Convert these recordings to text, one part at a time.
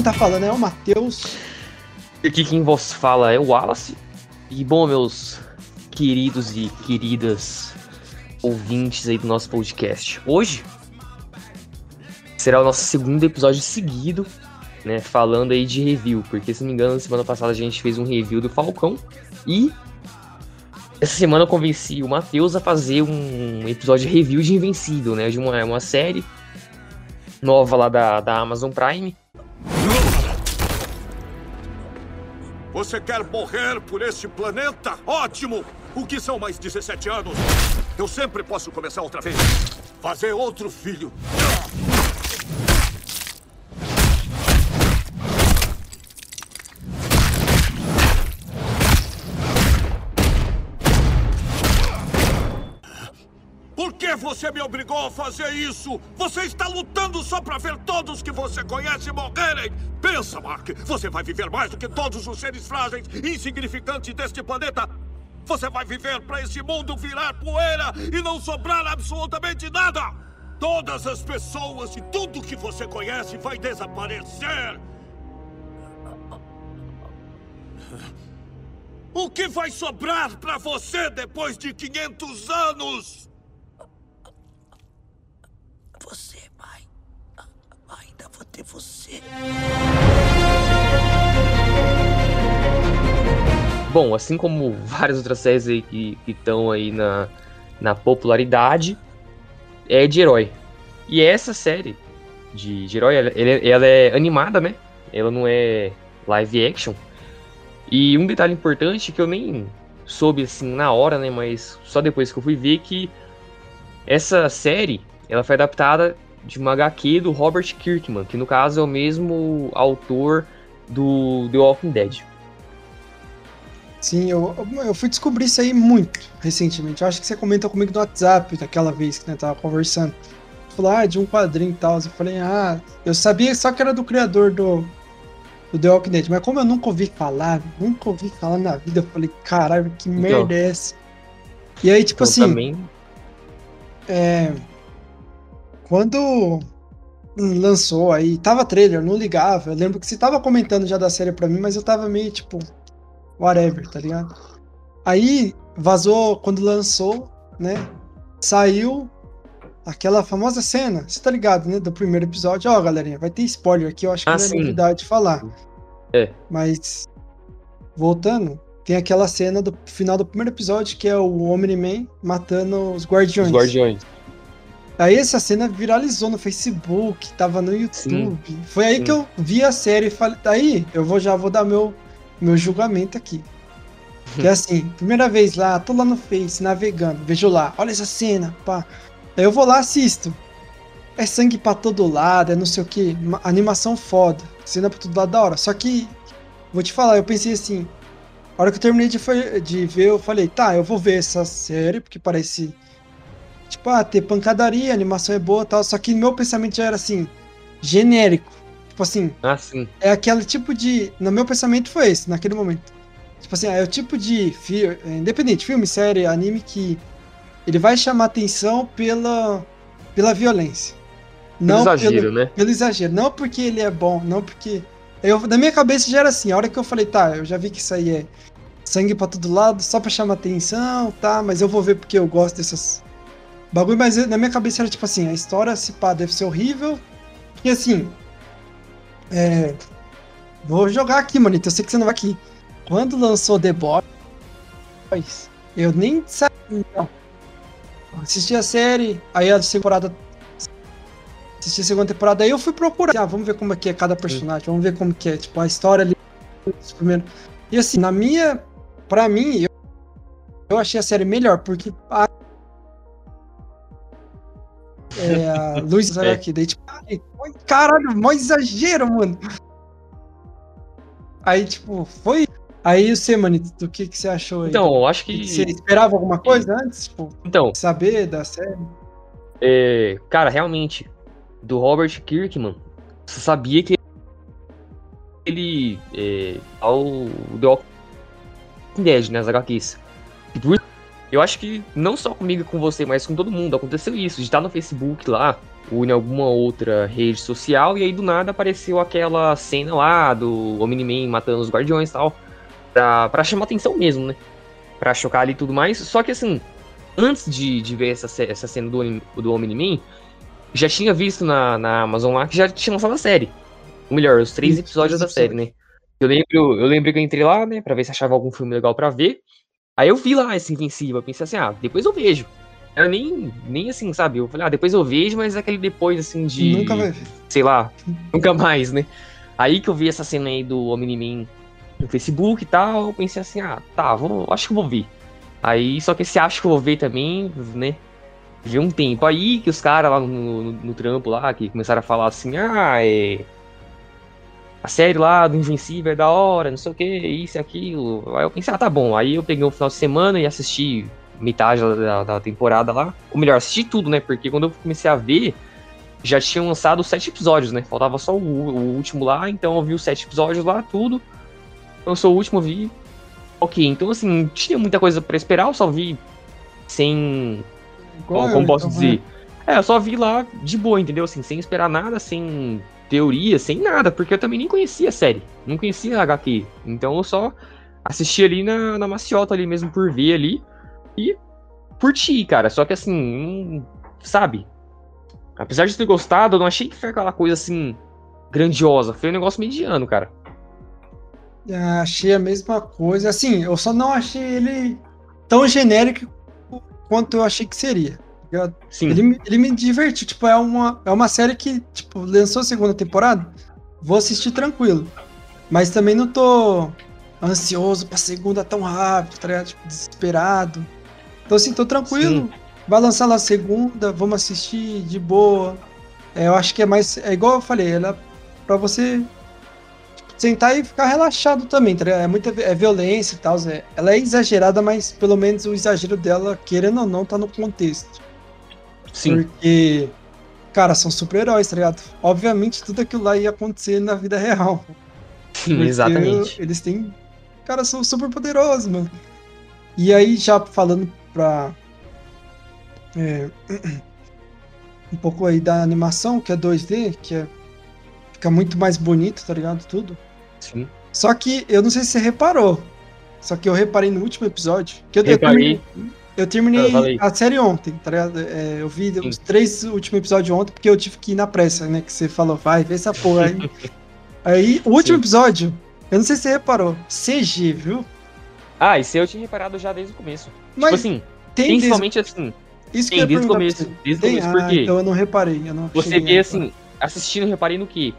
quem tá falando é o Matheus. Aqui quem vos fala é o Wallace. E bom, meus queridos e queridas ouvintes aí do nosso podcast. Hoje será o nosso segundo episódio seguido, né, falando aí de review, porque se não me engano, semana passada a gente fez um review do Falcão e essa semana eu convenci o Matheus a fazer um episódio de review de Invencível, né, de uma, uma série nova lá da, da Amazon Prime. Você quer morrer por este planeta? Ótimo! O que são mais 17 anos? Eu sempre posso começar outra vez. Fazer outro filho. Você me obrigou a fazer isso? Você está lutando só para ver todos que você conhece morrerem! Pensa, Mark! Você vai viver mais do que todos os seres frágeis e insignificantes deste planeta! Você vai viver para esse mundo virar poeira e não sobrar absolutamente nada! Todas as pessoas e tudo que você conhece vai desaparecer! O que vai sobrar para você depois de 500 anos? Você, mãe. Ainda vou ter você. Bom, assim como várias outras séries aí que estão aí na, na popularidade, é de herói. E essa série de, de herói, ela, ela é animada, né? Ela não é live action. E um detalhe importante que eu nem soube assim na hora, né? Mas só depois que eu fui ver que essa série ela foi adaptada de uma HQ do Robert Kirkman, que no caso é o mesmo autor do The Walking Dead. Sim, eu, eu fui descobrir isso aí muito recentemente. Eu acho que você comentou comigo no WhatsApp daquela vez que gente tava conversando. Você falou, ah, de um quadrinho e tal. Eu falei, ah, eu sabia só que era do criador do, do The Walking Dead, mas como eu nunca ouvi falar, nunca ouvi falar na vida, eu falei, caralho, que Então. merda é essa? E aí, tipo Então, assim, também é, quando lançou aí, tava trailer, não ligava. Eu lembro que você tava comentando já da série pra mim, mas eu tava meio tipo, whatever, tá ligado? Aí vazou quando lançou, né? Saiu aquela famosa cena, você tá ligado, né? Do primeiro episódio. Ó, galerinha, vai ter spoiler aqui, eu acho que Ah, não é sim. novidade falar. É. Mas voltando, tem aquela cena do final do primeiro episódio que é o Omni-Man matando os guardiões. os Guardiões. Aí essa cena viralizou no Facebook, tava no YouTube. Foi aí sim. que eu vi a série e falei, daí eu vou já vou dar meu meu julgamento aqui. Que é assim, primeira vez lá, tô lá no Face navegando, vejo lá, olha essa cena, pá. Aí eu vou lá, assisto. É sangue pra todo lado, é não sei o que, animação foda, cena pra todo lado da hora. Só que vou te falar, eu pensei assim, a hora que eu terminei de, de ver, eu falei, tá, eu vou ver essa série, porque parece Tipo, ah, ter pancadaria, a animação é boa e tal. Só que meu pensamento já era assim, genérico. Tipo assim, Ah, sim. é aquele tipo de. No meu pensamento foi esse, naquele momento. Tipo assim, é o tipo de. Fi... é, Independente, filme, série, anime que. Ele vai chamar atenção pela. pela violência. Não Não exagero, pelo, né? pelo exagero. Não porque ele é bom, não porque. Eu, na minha cabeça já era assim, a hora que eu falei, tá, eu já vi que isso aí é sangue pra todo lado, só pra chamar atenção, tá, mas eu vou ver porque eu gosto dessas bagulho, mas na minha cabeça era tipo assim, a história, se pá, deve ser horrível, e assim, é, vou jogar aqui, manito, eu sei que você não vai aqui. Quando lançou The Boys, eu nem sabia, não. Assisti a série, aí a segunda temporada assisti a segunda temporada, aí eu fui procurar. Ah, vamos ver como é que é cada personagem, vamos ver como que é, tipo, a história ali. os primeiros- E assim, na minha. Pra mim, eu, eu achei a série melhor, porque a. É, a Luz É. aqui, daí tipo, ai, caralho, mó exagero, mano. Aí, tipo, foi. Aí você, manito, do que, que você achou aí? Então, eu acho que. Você esperava alguma coisa antes? Tipo, Então, saber da série? é, cara, realmente, do Robert Kirkman, você sabia que ele. É, ao The Walking Dead, né? As HQs. E por- Eu acho que não só comigo e com você, mas com todo mundo. Aconteceu isso, de estar no Facebook lá, ou em alguma outra rede social, e aí do nada apareceu aquela cena lá do Omni-Man matando os guardiões e tal, pra, pra chamar atenção mesmo, né? Pra chocar ali e tudo mais. Só que assim, antes de, de ver essa, essa cena do, do Omni-Man, já tinha visto na, na Amazon lá que já tinha lançado a série. Ou melhor, os três episódios da série, né? Eu lembro, eu lembro que eu entrei lá, né, pra ver se achava algum filme legal pra ver. Aí eu vi lá esse Invencível, eu pensei assim, ah, depois eu vejo. Eu nem, nem assim, sabe? Eu falei, ah, depois eu vejo, mas é aquele depois, assim, de. Nunca vai ver. Sei lá, nunca mais, né? Aí que eu vi essa cena aí do Omni-Man no Facebook e tal, eu pensei assim, ah, tá, vou, acho que eu vou ver. Aí, só que esse acho que eu vou ver também, né? Vi um tempo aí que os caras lá no, no, no trampo lá, que começaram a falar assim, ah, é. A série lá do Invencível é da hora, não sei o que, isso e aquilo. Aí eu pensei, ah, tá bom. Aí eu peguei um final de semana e assisti metade da, da- da temporada lá. Ou melhor, assisti tudo, né? Porque quando eu comecei a ver, já tinham lançado sete episódios, né? Faltava só o, o último lá, então eu vi os sete episódios lá, tudo. Eu sou o último, vi. Ok, então assim, não tinha muita coisa pra esperar, eu só vi sem Igual como posso então, dizer? É, eu só vi lá de boa, entendeu? Assim, sem esperar nada, sem teoria, sem nada, porque eu também nem conhecia a série. Não conhecia a HQ. Então eu só assisti ali na, na maciota ali mesmo por ver ali e curti, cara. Só que assim, sabe? Apesar de ter gostado, eu não achei que foi aquela coisa assim grandiosa. Foi um negócio mediano, cara. Ah, Achei a mesma coisa. Assim, eu só não achei ele tão genérico quanto eu achei que seria. Ligado? Sim. Ele, me- ele me divertiu. Tipo, é uma, é uma série que, tipo, lançou a segunda temporada. Vou assistir tranquilo. Mas também não tô ansioso pra segunda tão rápido, tá ligado? Tipo, desesperado. Então, assim, tô tranquilo. Sim. Vai lançar lá a segunda, vamos assistir de boa. É, eu acho que é mais. É igual eu falei, ela pra você sentar e ficar relaxado também, tá ligado? É muita é violência e tal. É, ela é exagerada, mas pelo menos o exagero dela, querendo ou não, tá no contexto. Sim. Porque, cara, são super-heróis, tá ligado? Obviamente tudo aquilo lá ia acontecer na vida real. Sim, exatamente. Eles têm. Cara, são super poderosos, mano. E aí, já falando pra. é, um pouco aí da animação, que é 2D, que é, fica muito mais bonito, tá ligado? Tudo. Sim. Só que eu não sei se você reparou. Só que eu reparei no último episódio. Que eu, Reparei. Eu terminei a série ontem, tá ligado? É, eu vi os três últimos episódios ontem, porque eu tive que ir na pressa, né? Que você falou, vai, vê essa porra aí. aí, o último Sim. episódio, eu não sei se você reparou, CG, viu? Ah, isso eu tinha reparado já desde o começo. Mas tipo assim, tem desde, principalmente assim, isso que tem desde o começo. Desde o começo, Ah, porque então eu não reparei. Eu não você vê assim, assistindo, reparei no quê?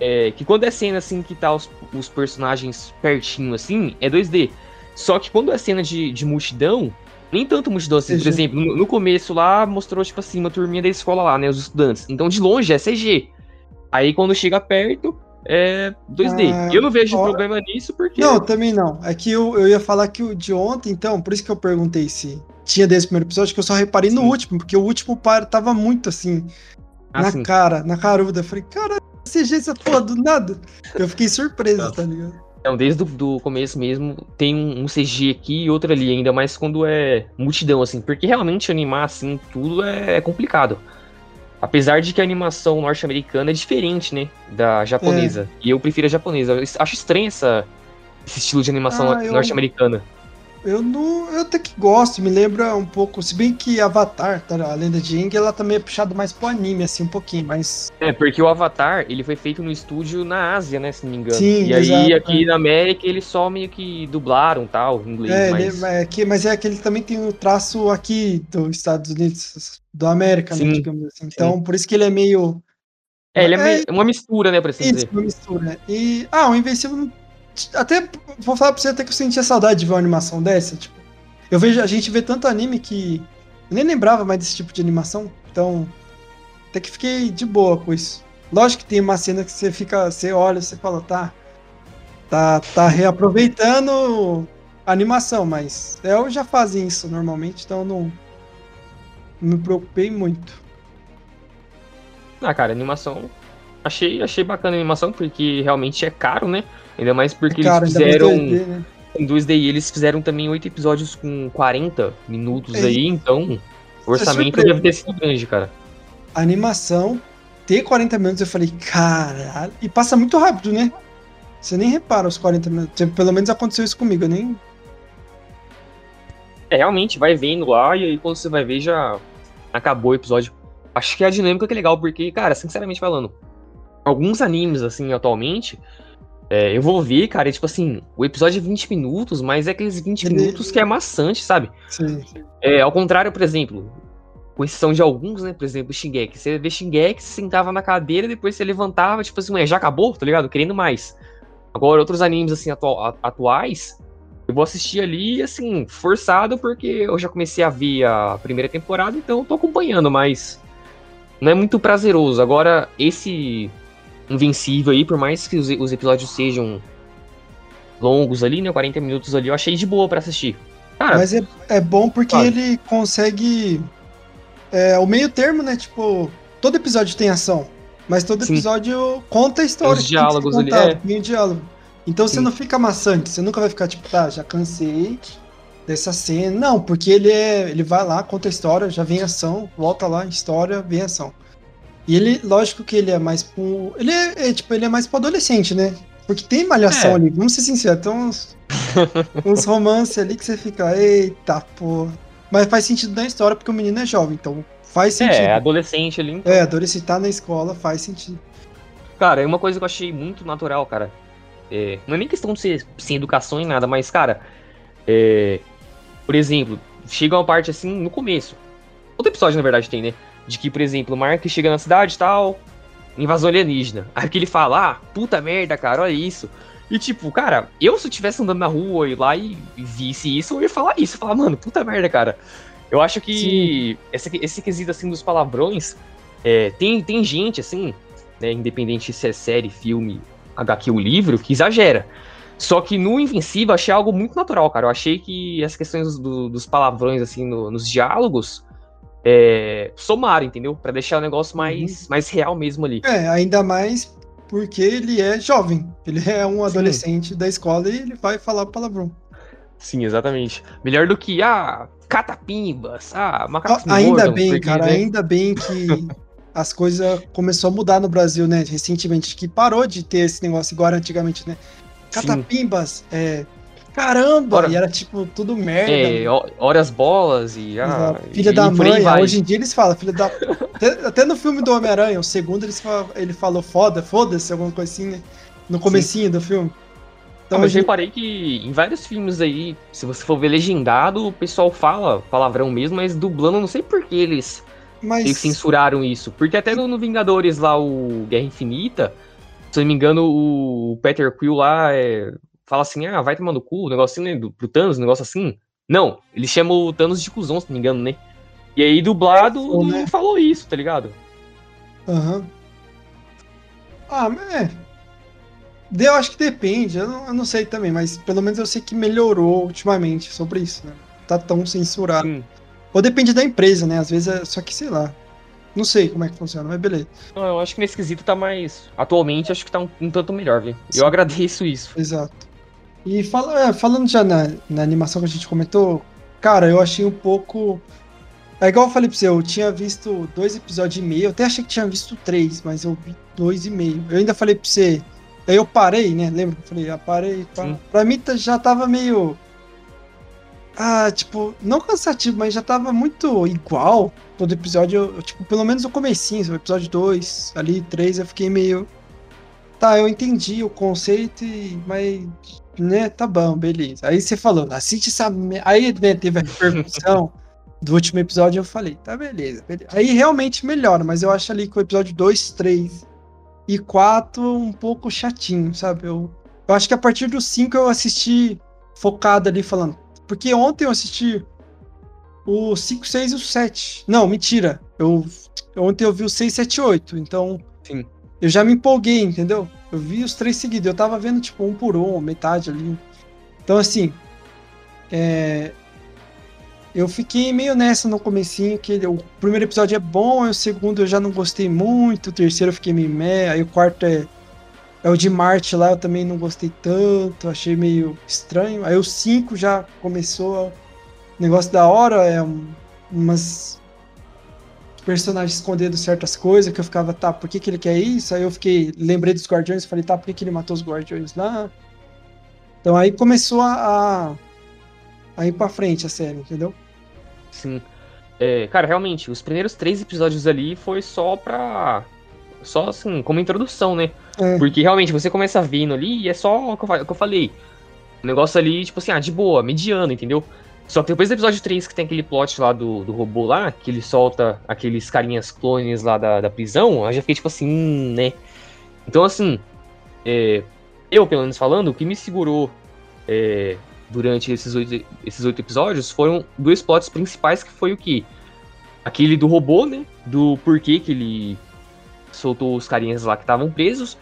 É, que quando é cena assim que tá os, os personagens pertinho assim, é 2D. Só que quando é cena de, de multidão, nem tanto multidão assim. Por exemplo, no, no começo lá mostrou, tipo assim, uma turminha da escola lá, né? Os estudantes. Então de longe é CG. Aí quando chega perto, é 2D. Ah, eu não vejo ó, problema nisso porque. Não, também não. É que eu, eu ia falar que o de ontem, então, por isso que eu perguntei se tinha desse primeiro episódio, que eu só reparei no Sim. último, porque o último par tava muito assim, na assim, cara, na caruda. Eu falei, cara, CG essa porra do nada. Eu fiquei surpreso, tá ligado? Então, desde o do começo mesmo, tem um, um CG aqui e outro ali, ainda mais quando é multidão, assim, porque realmente animar assim tudo é, é complicado. Apesar de que a animação norte-americana é diferente, né, da japonesa. É. E eu prefiro a japonesa. Eu acho estranho essa, esse estilo de animação Ah, norte-americana. Eu não. Eu até que gosto, me lembra um pouco. Se bem que Avatar, tá, a lenda de Aang, ela também é puxado mais pro anime, assim, um pouquinho, mas. É, porque o Avatar, ele foi feito no estúdio na Ásia, né, se não me engano. Sim, e aí, exato, aqui é. na América, eles só meio que dublaram, tal, em inglês, É, mas... ele, é que, mas é que ele também tem o traço aqui dos Estados Unidos, do América, né, Sim, digamos assim. Então, por isso que ele é meio. É, ele é, É, uma mistura, né, por assim Isso, dizer. uma mistura. E. Ah, o Invencível. Até. Vou falar pra você até que eu sentia saudade de ver uma animação dessa. Tipo, eu vejo. A gente vê tanto anime que. Eu nem lembrava mais desse tipo de animação. Então. Até que fiquei de boa com isso. Lógico que tem uma cena que você fica. Você olha você fala, tá. Tá, tá reaproveitando a animação, mas eu já fazem isso normalmente, então não. Não me preocupei muito. Ah, cara, animação. Achei, achei bacana a animação, porque realmente é caro, né? Ainda mais porque Cara, eles fizeram 2D, né? em 2D e eles fizeram também oito episódios com 40 minutos É aí, então o orçamento deve ter sido grande, cara. a animação ter 40 minutos, eu falei, caralho. E passa muito rápido, né? Você nem repara os 40 minutos. Pelo menos aconteceu isso comigo, eu nem. É, realmente, vai vendo lá, e aí quando você vai ver, já acabou o episódio. Acho que a dinâmica que é legal, porque, cara, sinceramente falando, alguns animes, assim, atualmente, é, eu vou ver, cara, e, tipo assim, o episódio é 20 minutos, mas é aqueles 20 Ele- minutos que é maçante, sabe? Sim. É, ao contrário, por exemplo, com exceção de alguns, né? Por exemplo, Shingeki. Você vê Shingeki, você sentava na cadeira, depois você levantava, tipo assim, ué, já acabou, tá ligado? Querendo mais. Agora, outros animes, assim, atu- a- atuais, eu vou assistir ali, assim, forçado, porque eu já comecei a ver a primeira temporada, então eu tô acompanhando, mas não é muito prazeroso. Agora, esse Invencível aí, por mais que os, os episódios sejam longos ali, né? 40 minutos ali, eu achei de boa pra assistir. Cara, Mas é, é bom porque ele consegue. É, o meio termo, né? Tipo, todo episódio tem ação. Mas todo Sim. episódio conta a história. Os diálogos ali, é. Tem diálogo. Então você Sim. não fica maçante, você nunca vai ficar tipo, tá, já cansei dessa cena. Não, porque ele é. Ele vai lá, conta a história, já vem ação, volta lá, história, vem ação. E ele, lógico que ele é mais pro. Ele é, é, tipo, ele é mais pro adolescente, né? Porque tem malhação É. ali, vamos ser sinceros, tem uns, uns romances ali que você fica, eita porra. Mas faz sentido na história porque o menino é jovem, então faz sentido. é, adolescente ali, então. É, adolescente tá na escola faz sentido. Cara, é uma coisa que eu achei muito natural, cara. É, não é nem questão de ser sem educação em nada, mas, cara, é, por exemplo, chega uma parte assim no começo. Todo episódio, na verdade, tem, né? De que, por exemplo, o Mark chega na cidade e tal, invasão alienígena. Aí que ele fala, ah, puta merda, cara, olha isso. E tipo, cara, eu se eu estivesse andando na rua e lá e visse isso, eu ia falar isso. Eu ia falar, mano, puta merda, cara. Eu acho que esse, esse quesito assim dos palavrões, é, tem, tem gente assim, né, independente se é série, filme, HQ ou livro, que exagera. Só que no Invencível eu achei algo muito natural, cara. Eu achei que as questões do- dos palavrões, assim, no- nos diálogos, é, somaram, entendeu? Pra deixar o negócio mais, mais real mesmo ali. É, ainda mais porque ele é jovem. Ele é um adolescente da escola e ele vai falar palavrão. Sim, exatamente. Melhor do que, ah, catapimbas, ah, macacos A- ainda bem, porque, cara, né? ainda bem que as coisas começou a mudar no Brasil, né? Recentemente, que parou de ter esse negócio igual antigamente, né? Sim. Catapimbas, é. Caramba! Ora- E era tipo tudo merda. É, ó- horas bolas e, ah, filha e da mãe, vai. hoje em dia eles falam, filha da. até, até no filme do Homem-Aranha, o segundo eles falam- ele falou foda, foda-se, alguma coisa assim, né? No comecinho do filme. Então, Então, mas eu hoje, reparei que em vários filmes aí, se você for ver legendado, o pessoal fala palavrão mesmo, mas dublando, eu não sei por que eles mas eles censuraram isso. Porque até no, no Vingadores lá, o Guerra Infinita, se eu não me engano, o Peter Quill lá é, fala assim, ah, vai tomando cu, um negócio assim, né, do, pro Thanos, um negócio assim. Não, ele chama o Thanos de cuzão, se não me engano, né? E aí, dublado, É, né? não falou isso, tá ligado? Aham. Ah, mas é. Eu acho que depende, eu não, eu não sei também, mas pelo menos eu sei que melhorou ultimamente sobre isso, né? Tá tão censurado. Sim. Ou depende da empresa, né? Às vezes é só que, sei lá. Não sei como é que funciona, mas beleza. Não, eu acho que nesse quesito tá mais. Atualmente, acho que tá um, um tanto melhor, viu? Eu agradeço isso. Exato. E fala, é, falando já na, na animação que a gente comentou, cara, eu achei um pouco. É igual eu falei pra você, eu tinha visto dois episódios e meio, eu até achei que tinha visto três, mas eu vi dois e meio. Eu ainda falei pra você. Aí eu parei, né? Lembra que eu falei, ah, parei. Sim. Pra mim já tava meio. Ah, tipo, não cansativo, mas já tava muito igual. Todo episódio, eu, tipo, pelo menos o comecinho, o episódio 2, ali, 3, eu fiquei meio. Tá, eu entendi o conceito, mas. Né, tá bom, beleza. Aí você falou, assiste essa. Aí né, teve a repercussão do último episódio, eu falei, tá, beleza, beleza. Aí realmente melhora, mas eu acho ali que o episódio 2, 3 e 4 um pouco chatinho, sabe? Eu, eu acho que a partir do 5 eu assisti focado ali falando. Porque ontem eu assisti o 5, 6 e o 7. Não, mentira. Eu, ontem eu vi o 6, 7 e 8. Então. Eu já me empolguei, entendeu? Eu vi os três seguidos. Eu tava vendo, tipo, um por um, metade ali. Então, assim. É, eu fiquei meio nessa no comecinho, que o primeiro episódio é bom, o segundo eu já não gostei muito, o terceiro eu fiquei meio meh, aí o quarto é, é o de Marte lá, eu também não gostei tanto, achei meio estranho. Aí o cinco já começou, o negócio da hora, é um- umas personagens escondendo certas coisas, que eu ficava, tá, por que, que ele quer isso? Aí eu fiquei, lembrei dos Guardiões, falei, tá, por que, que ele matou os Guardiões lá? Então aí começou a, a, a ir pra frente a série, entendeu? Sim. É, cara, realmente, os primeiros três episódios ali foi só pra. Só assim, como introdução, né? É. Porque realmente você começa vendo ali e é só o que eu falei. O negócio ali, tipo assim, ah, de boa, mediano, entendeu? Só que depois do episódio 3 que tem aquele plot lá do, do robô lá, que ele solta aqueles carinhas clones lá da, da prisão, eu já fiquei tipo assim, hum, né? Então assim, é, eu pelo menos falando, o que me segurou é, durante esses oito, esses oito episódios foram dois plots principais que foi o que? Aquele do robô, né? Do porquê que ele soltou os carinhas lá que estavam presos.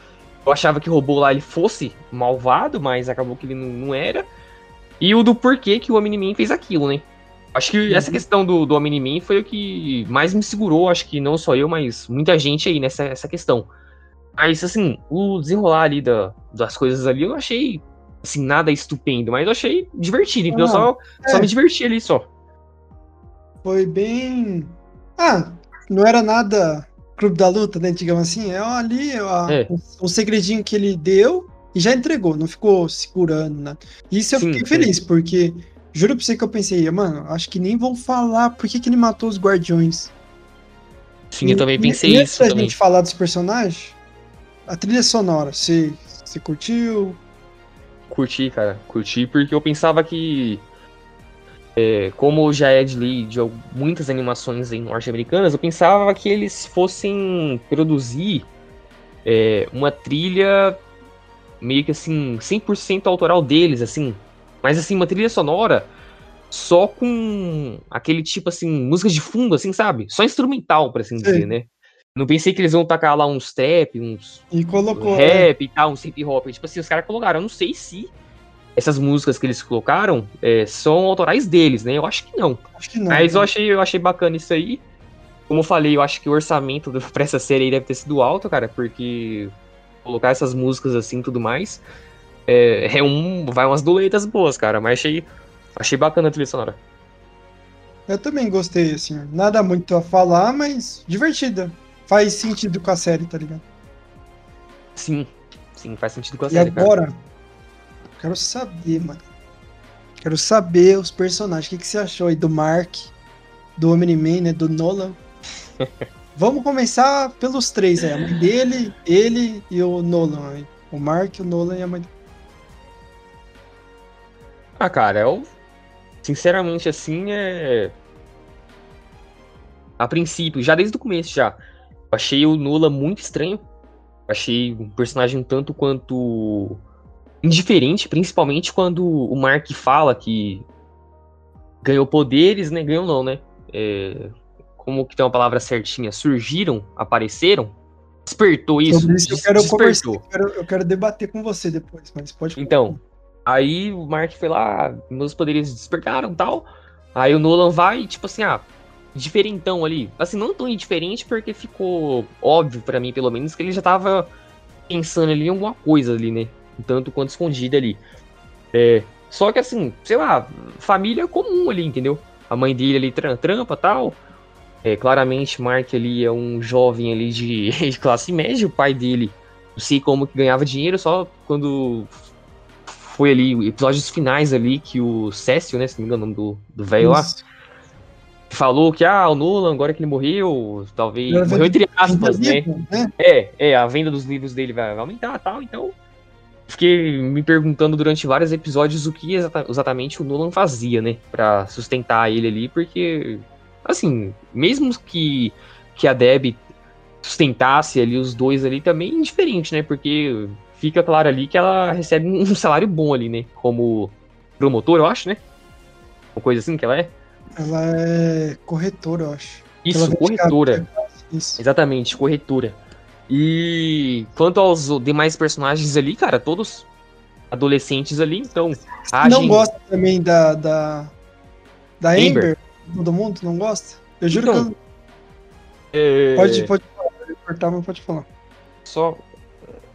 Eu achava que o robô lá ele fosse malvado, mas acabou que ele não, não era. E o do porquê que o Omni-Man fez aquilo, né? Acho que essa questão do, do Omni-Man foi o que mais me segurou, acho que não só eu, mas muita gente aí nessa essa questão. Mas, assim, o desenrolar ali da, das coisas ali, eu achei, assim, nada estupendo, mas eu achei divertido, então Ah, só, só é. me diverti ali só. Foi bem. Ah, não era nada Clube da Luta, né? Digamos assim. É ali ó, É. um segredinho que ele deu e já entregou, não ficou segurando, né? Isso eu Sim, fiquei sim. feliz, porque juro pra você que eu pensei, mano, acho que nem vão falar por que, que ele matou os guardiões. Sim, eu também pensei e antes isso da também. gente falar dos personagens, a trilha sonora, você, você curtiu? Curti, cara, curti, porque eu pensava que, é, como já é de lei de muitas animações norte-americanas, eu pensava que eles fossem produzir é, uma trilha meio que assim, 100% autoral deles, assim, mas assim, uma trilha sonora só com aquele tipo assim, música de fundo, assim, sabe? Só instrumental, por assim Sim. dizer, né? Não pensei que eles vão tacar lá uns trap, uns E colocou. um né? rap e tal, um hip hop. Tipo assim, os caras colocaram. Eu não sei se essas músicas que eles colocaram é, são autorais deles, né? Eu acho que não. Acho que não. Mas eu né? achei, eu achei bacana isso aí. Como eu falei, eu acho que o orçamento pra essa série aí deve ter sido alto, cara, porque colocar essas músicas assim e tudo mais é, é um. Vai umas doletas boas, cara. Mas achei, achei bacana a trilha sonora. Eu também gostei, assim. Nada muito a falar, mas divertida. Faz sentido com a série, tá ligado? Sim, sim, faz sentido com a E série, cara. agora, quero saber, mano. Quero saber os personagens. O que, que você achou aí do Mark, do Omni-Man, né? Do Nolan. Vamos começar pelos três, aí. A mãe dele, ele e o Nolan. O Mark, o Nolan e a mãe dele. Ah, cara, eu. Sinceramente, assim, é. A princípio, já desde o começo já. Achei o Nula muito estranho. Achei um personagem tanto quanto. indiferente, principalmente quando o Mark fala que ganhou poderes, né? Ganhou não, né? É, Como que tem uma palavra certinha? Surgiram, apareceram. Despertou isso. Sobre isso eu quero despertou. Eu quero, eu quero debater com você depois, mas pode falar. Então, aí o Mark foi lá, meus poderes despertaram e tal. Aí o Nolan vai, tipo assim, ah, diferentão ali. Assim, não tão indiferente, porque ficou óbvio pra mim, pelo menos, que ele já tava pensando ali em alguma coisa ali, né? Um tanto quanto escondida ali. É, só que assim, sei lá, família comum ali, entendeu? A mãe dele ali tram- trampa tal. É, claramente, Mark ali é um jovem ali de, de classe média, o pai dele não sei como que ganhava dinheiro, só quando foi ali, episódios finais ali, que o Cécio, né, se não me engano o nome do do velho lá, falou que, ah, o Nolan, agora que ele morreu, talvez, Era morreu entre aspas, né, vivo, né? é, é, a venda dos livros dele vai vai aumentar tal, então. Fiquei me perguntando durante vários episódios o que exata- exatamente o Nolan fazia, né? Pra sustentar ele ali, porque. Assim, mesmo que, que a Deb sustentasse ali os dois ali, também indiferente, né? Porque fica claro ali que ela recebe um salário bom ali, né? Como promotor, eu acho, né? Uma coisa assim que ela é. Ela é corretora, eu acho. Isso, Ela corretora. Isso. Exatamente, corretora. E quanto aos demais personagens ali, cara, todos adolescentes ali, então. Não agem- gosta também da. Da, da Amber. Amber? Todo mundo não gosta? Eu juro Então, que é, eu. Pode, pode falar, cortar, mas pode falar. Só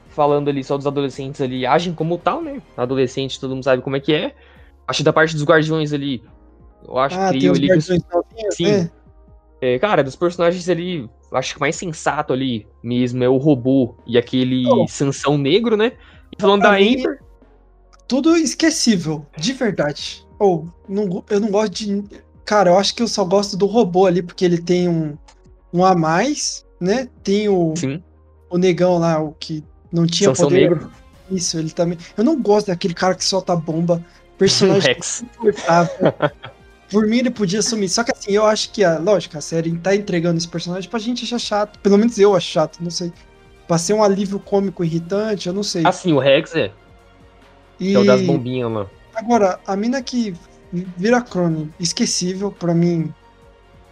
falando ali só dos adolescentes ali, agem como tal, né? Adolescente, todo mundo sabe como é que é. Acho que da parte dos guardiões ali, eu acho Ah, que tem ali os- guardiões Sim. né? É, cara, dos personagens ali, acho que o mais sensato ali mesmo é o robô e aquele Oh. Sansão negro, né? E falando Pra da mim- Amber, Tudo esquecível, de verdade. Ou, não, go- eu não gosto de. Cara, eu acho que eu só gosto do robô ali, porque ele tem um, um a mais, né? Tem o, sim, o negão lá, o que não tinha Sansão poder. negro, Isso, ele também. Eu não gosto daquele cara que solta bomba. Personagem Rex. insuportável. Por mim, ele podia sumir. Só que assim, eu acho que, a, lógico, a série tá entregando esse personagem pra gente achar chato. Pelo menos eu acho chato, não sei. Pra ser um alívio cômico irritante, eu não sei. Assim, o Rex é, e é o das bombinhas lá. agora, a mina que vira clone, esquecível pra mim.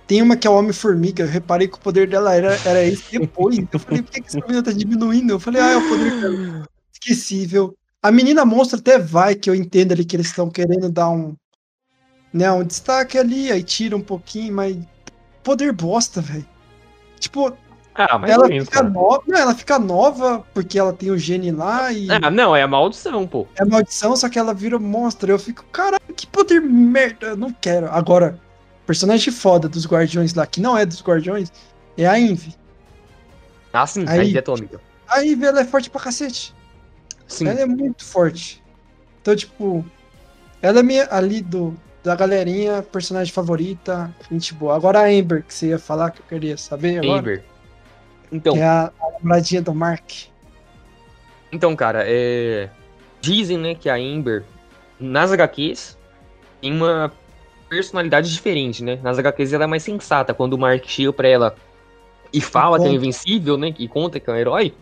Tem uma que é o Homem-Formiga, eu reparei que o poder dela era, era esse depois. Eu falei, por que, que essa menina tá diminuindo? Eu falei, ah, é o poder dela. Esquecível. A menina monstro até vai, que eu entendo ali que eles estão querendo dar um. Né, um destaque ali, aí tira um pouquinho, mas. Poder bosta, velho. Tipo, Ah, mas ela menos, fica cara. nova. Não, ela fica nova porque ela tem o gene lá e Ah, não, é a maldição, pô. é maldição, só que ela vira monstro. Eu fico, caralho, que poder merda, eu não quero. Agora, personagem foda dos Guardiões lá, que não é dos Guardiões, é a Ivy. Ah, sim, a Ivy Atômica. A Ivy, ela é forte pra cacete. Sim, Ela é muito forte. Então, tipo, ela é minha, ali do, da galerinha, personagem favorita, gente boa. Agora a Amber, que você ia falar, que eu queria saber agora, Amber. Então, que é a, namoradinha do Mark. Então, cara, é... dizem, né, que a Amber, nas HQs, tem uma personalidade diferente, né? Nas HQs ela é mais sensata. Quando o Mark chega pra ela e fala que é invencível, né? E conta que é um herói,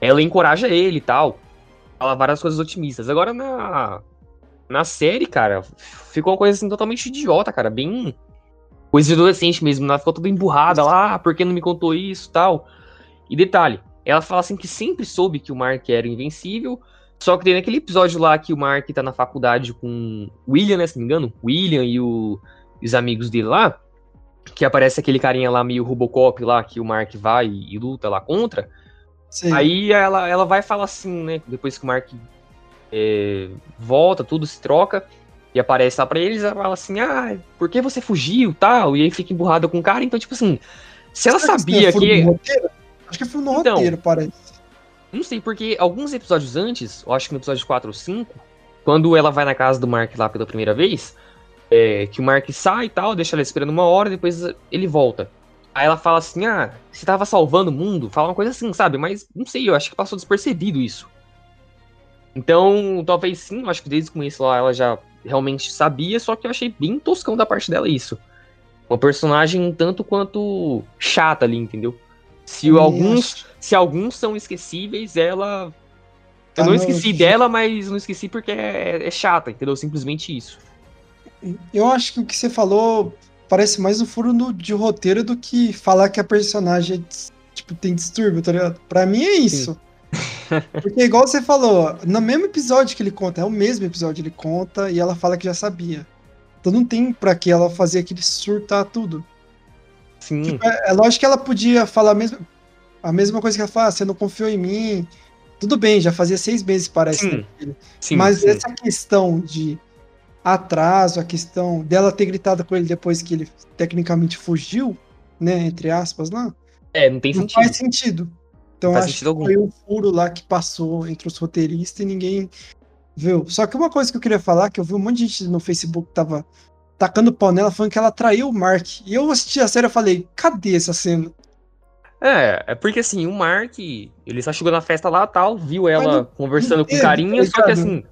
ela encoraja ele e tal. Fala várias coisas otimistas. Agora na, na série, cara, ficou uma coisa assim totalmente idiota, cara. Bem. Coisa de adolescente mesmo. Ela ficou toda emburrada lá, ah, por que não me contou isso tal. E detalhe, ela fala assim que sempre soube que o Mark era invencível. Só que tem naquele episódio lá que o Mark tá na faculdade com o William, né? Se não me engano, William e o- os amigos dele lá. Que aparece aquele carinha lá meio Robocop lá, que o Mark vai e, e luta lá contra. Sei. Aí ela, ela vai falar assim, né? Depois que o Mark é, volta, tudo se troca. E aparece lá pra eles, ela fala assim, ah, por que você fugiu tal? E aí fica emburrada com o cara. Então, tipo assim, se ela Será que sabia é furo que. roteiro? Acho que foi no Então. roteiro, parece. Não sei, porque alguns episódios antes, eu acho que no episódio 4 ou 5, quando ela vai na casa do Mark lá pela primeira vez, é, que o Mark sai e tal, deixa ela esperando uma hora, depois ele volta. Aí ela fala assim, ah, você tava salvando o mundo? Fala uma coisa assim, sabe? Mas não sei, eu acho que passou despercebido isso. Então, talvez sim, eu acho que desde o começo lá ela já realmente sabia, só que eu achei bem toscão da parte dela isso. Uma personagem um tanto quanto chata ali, entendeu? Se alguns acho. se alguns são esquecíveis, ela. Eu não no- esqueci dela, mas não esqueci porque é, é chata, entendeu? Simplesmente isso. Eu acho que o que você falou parece mais um furo de roteiro do que falar que a personagem tipo, tem distúrbio, tá ligado? Pra mim é isso. Porque igual você falou, no mesmo episódio que ele conta, é o mesmo episódio que ele conta e ela fala que já sabia. Então não tem pra que ela fazer aquele surtar tudo. Sim. É, é lógico que ela podia falar a mesma, a mesma coisa que ela fala, ah, você não confiou em mim. Tudo bem, já fazia seis meses, parece. Sim, né? Sim, Mas sim. essa questão de atraso, a questão dela ter gritado com ele depois que ele tecnicamente fugiu, né, entre aspas lá, É, não tem não sentido. faz sentido. Então faz acho que algum. foi um furo lá que passou entre os roteiristas e ninguém viu. Só que uma coisa que eu queria falar, que eu vi um monte de gente no Facebook que tava tacando pau nela, falando que ela traiu o Mark. E eu assisti a série e falei, cadê essa cena? É, é porque assim, o Mark, ele só chegou na festa lá tal, viu ela não- conversando não com teve, carinha, tá só que ligado? assim.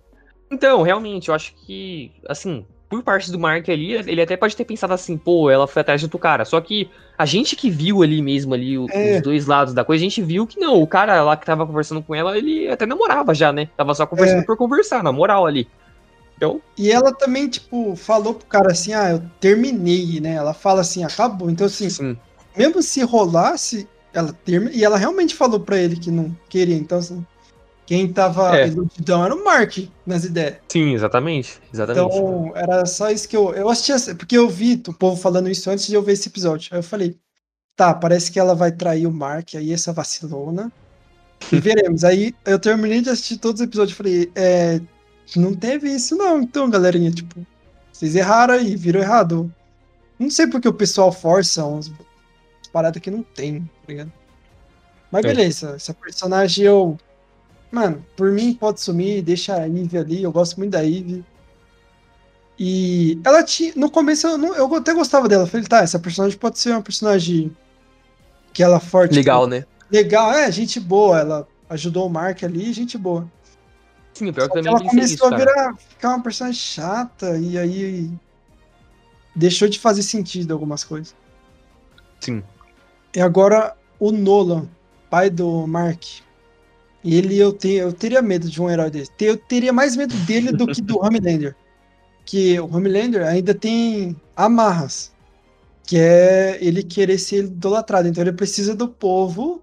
Então, realmente, eu acho que, assim, por parte do Mark ali, ele até pode ter pensado assim, pô, ela foi atrás do outro cara. Só que a gente que viu ali mesmo, ali, É. os dois lados da coisa, a gente viu que não, o cara lá que tava conversando com ela, ele até namorava já, né? Tava só conversando É. por conversar, na moral ali. Então, E ela também, tipo, falou pro cara assim, ah, eu terminei, né? Ela fala assim, acabou. Então, assim, sim. mesmo se rolasse, ela termina. E ela realmente falou pra ele que não queria. Então, assim, quem tava É. iludidão era o Mark nas ideias. Sim, exatamente. Exatamente. Então, era só isso que eu. Eu assisti, porque eu vi o povo falando isso antes de eu ver esse episódio. Aí eu falei, tá, parece que ela vai trair o Mark, aí essa vacilona. E veremos. aí eu terminei de assistir todos os episódios e falei, é. Não teve isso, não. Então, galerinha, tipo, vocês erraram aí, viram errado. Não sei porque o pessoal força uns paradas que não tem, tá ligado? Mas É. beleza, essa personagem eu. Mano, por mim pode sumir, deixa a Eve ali, eu gosto muito da Eve. E ela tinha. No começo eu, não- eu até gostava dela. Eu falei, tá, essa personagem pode ser uma personagem que ela é forte. Legal, né? Legal, é, gente boa. Ela ajudou o Mark ali, gente boa. Sim, o pior que eu que também ela começou nisso, a virar, ficar uma personagem chata e aí deixou de fazer sentido algumas coisas. Sim. E agora o Nolan, pai do Mark. Ele eu tenho, eu teria medo de um herói desse. Te- Eu teria mais medo dele do que do Homelander. Que o Homelander ainda tem amarras, que é ele querer ser idolatrado. Então ele precisa do povo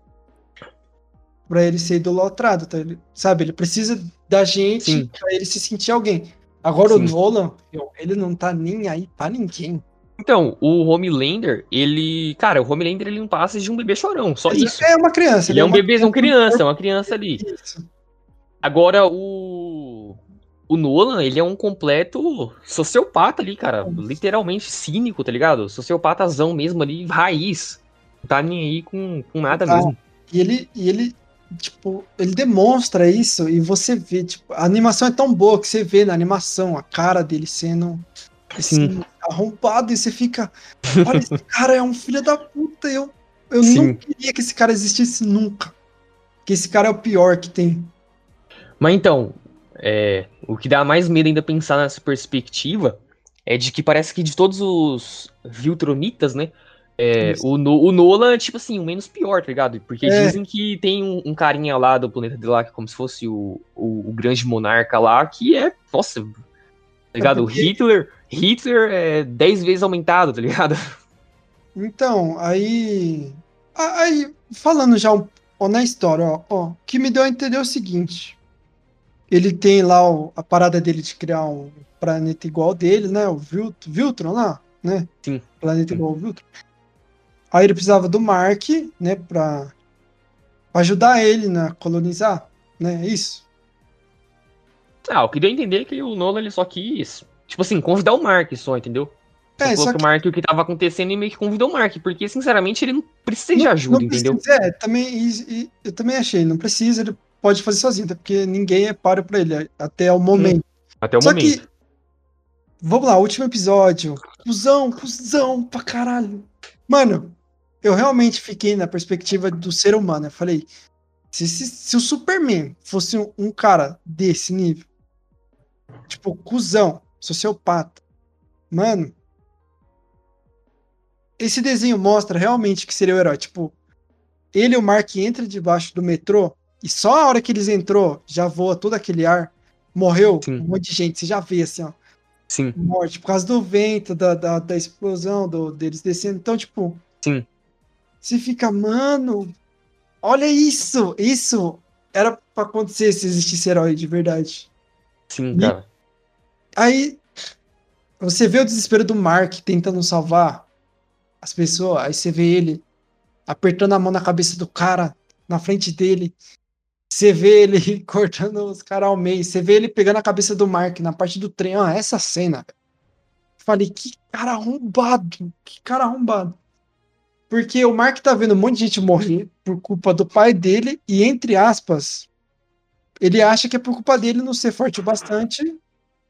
pra ele ser idolatrado, tá? Ele- sabe? Ele precisa da gente pra ele se sentir alguém. Agora o Sim. Nolan, meu, ele não tá nem aí pra ninguém. Então, o Homelander, ele. Cara, o Homelander ele não passa de um bebê chorão, só Ele isso. é uma criança. Ele é um uma bebê, uma criança, é uma criança ali. Isso. Agora, o. O Nolan, ele é um completo sociopata ali, cara. Literalmente cínico, tá ligado? Sociopatazão mesmo ali, raiz. Não tá nem aí com, com nada Tá. mesmo. E ele, e ele, tipo, ele demonstra isso e você vê, tipo, a animação é tão boa que você vê na animação a cara dele sendo assim, arrombado e você fica, olha, esse cara é um filho da puta, eu, eu Sim. não queria que esse cara existisse nunca. Que esse cara é o pior que tem. Mas então, é, o que dá mais medo ainda pensar nessa perspectiva é de que parece que de todos os Viltronitas, né? é, o, No- o Nolan é tipo assim, o menos pior, tá ligado? Porque É. dizem que tem um, um carinha lá do planeta dele lá, que é como se fosse o, o, o grande monarca lá, que é, nossa, tá ligado? O porque- Hitler, Hitler é 10 vezes aumentado, tá ligado? Então, aí. Aí, falando já um- ó, na história, ó, ó, o que me deu a entender é o seguinte. Ele tem lá a parada dele de criar um planeta igual dele, né? O Vilt- Viltron lá, né? Sim. Planeta Sim. igual ao Viltron. Aí ele precisava do Mark, né? Pra, pra ajudar ele na colonizar, né? Isso. Ah, o que deu a entender é que o Nolan ele só quis, tipo assim, convidar o Mark só, entendeu? É, falou só pro que- Mark o que tava acontecendo e meio que convidou o Mark, porque sinceramente ele não precisa de ajuda, entendeu? é, também, e- e- eu também achei, não precisa, ele pode fazer sozinho, até porque ninguém é páreo pra ele, até o momento. Até o Só momento. que, vamos lá, último episódio. Cusão, cuzão pra caralho. Mano, eu realmente fiquei na perspectiva do ser humano. Eu falei, se, se, se o Superman fosse um, um cara desse nível, tipo, cuzão, sociopata, mano, esse desenho mostra realmente que seria o herói. Tipo, ele e o Mark entram debaixo do metrô e só a hora que eles entrou já voa todo aquele ar. Morreu Sim. um monte de gente. Você já vê assim, ó Sim, morte por causa do vento, da, da, da explosão, do, deles descendo. Então, tipo. Sim. Você fica, mano. Olha isso! Isso era pra acontecer se existisse herói de verdade. Sim, E- cara. Aí. Você vê o desespero do Mark tentando salvar as pessoas. Aí você vê ele apertando a mão na cabeça do cara na frente dele. Você vê ele cortando os caras ao meio. Você vê ele pegando a cabeça do Mark na parte do trem. Ah, essa cena. Falei, que cara arrombado. Que cara arrombado. Porque o Mark tá vendo um monte de gente morrer por culpa do pai dele. E, entre aspas, ele acha que é por culpa dele não ser forte o bastante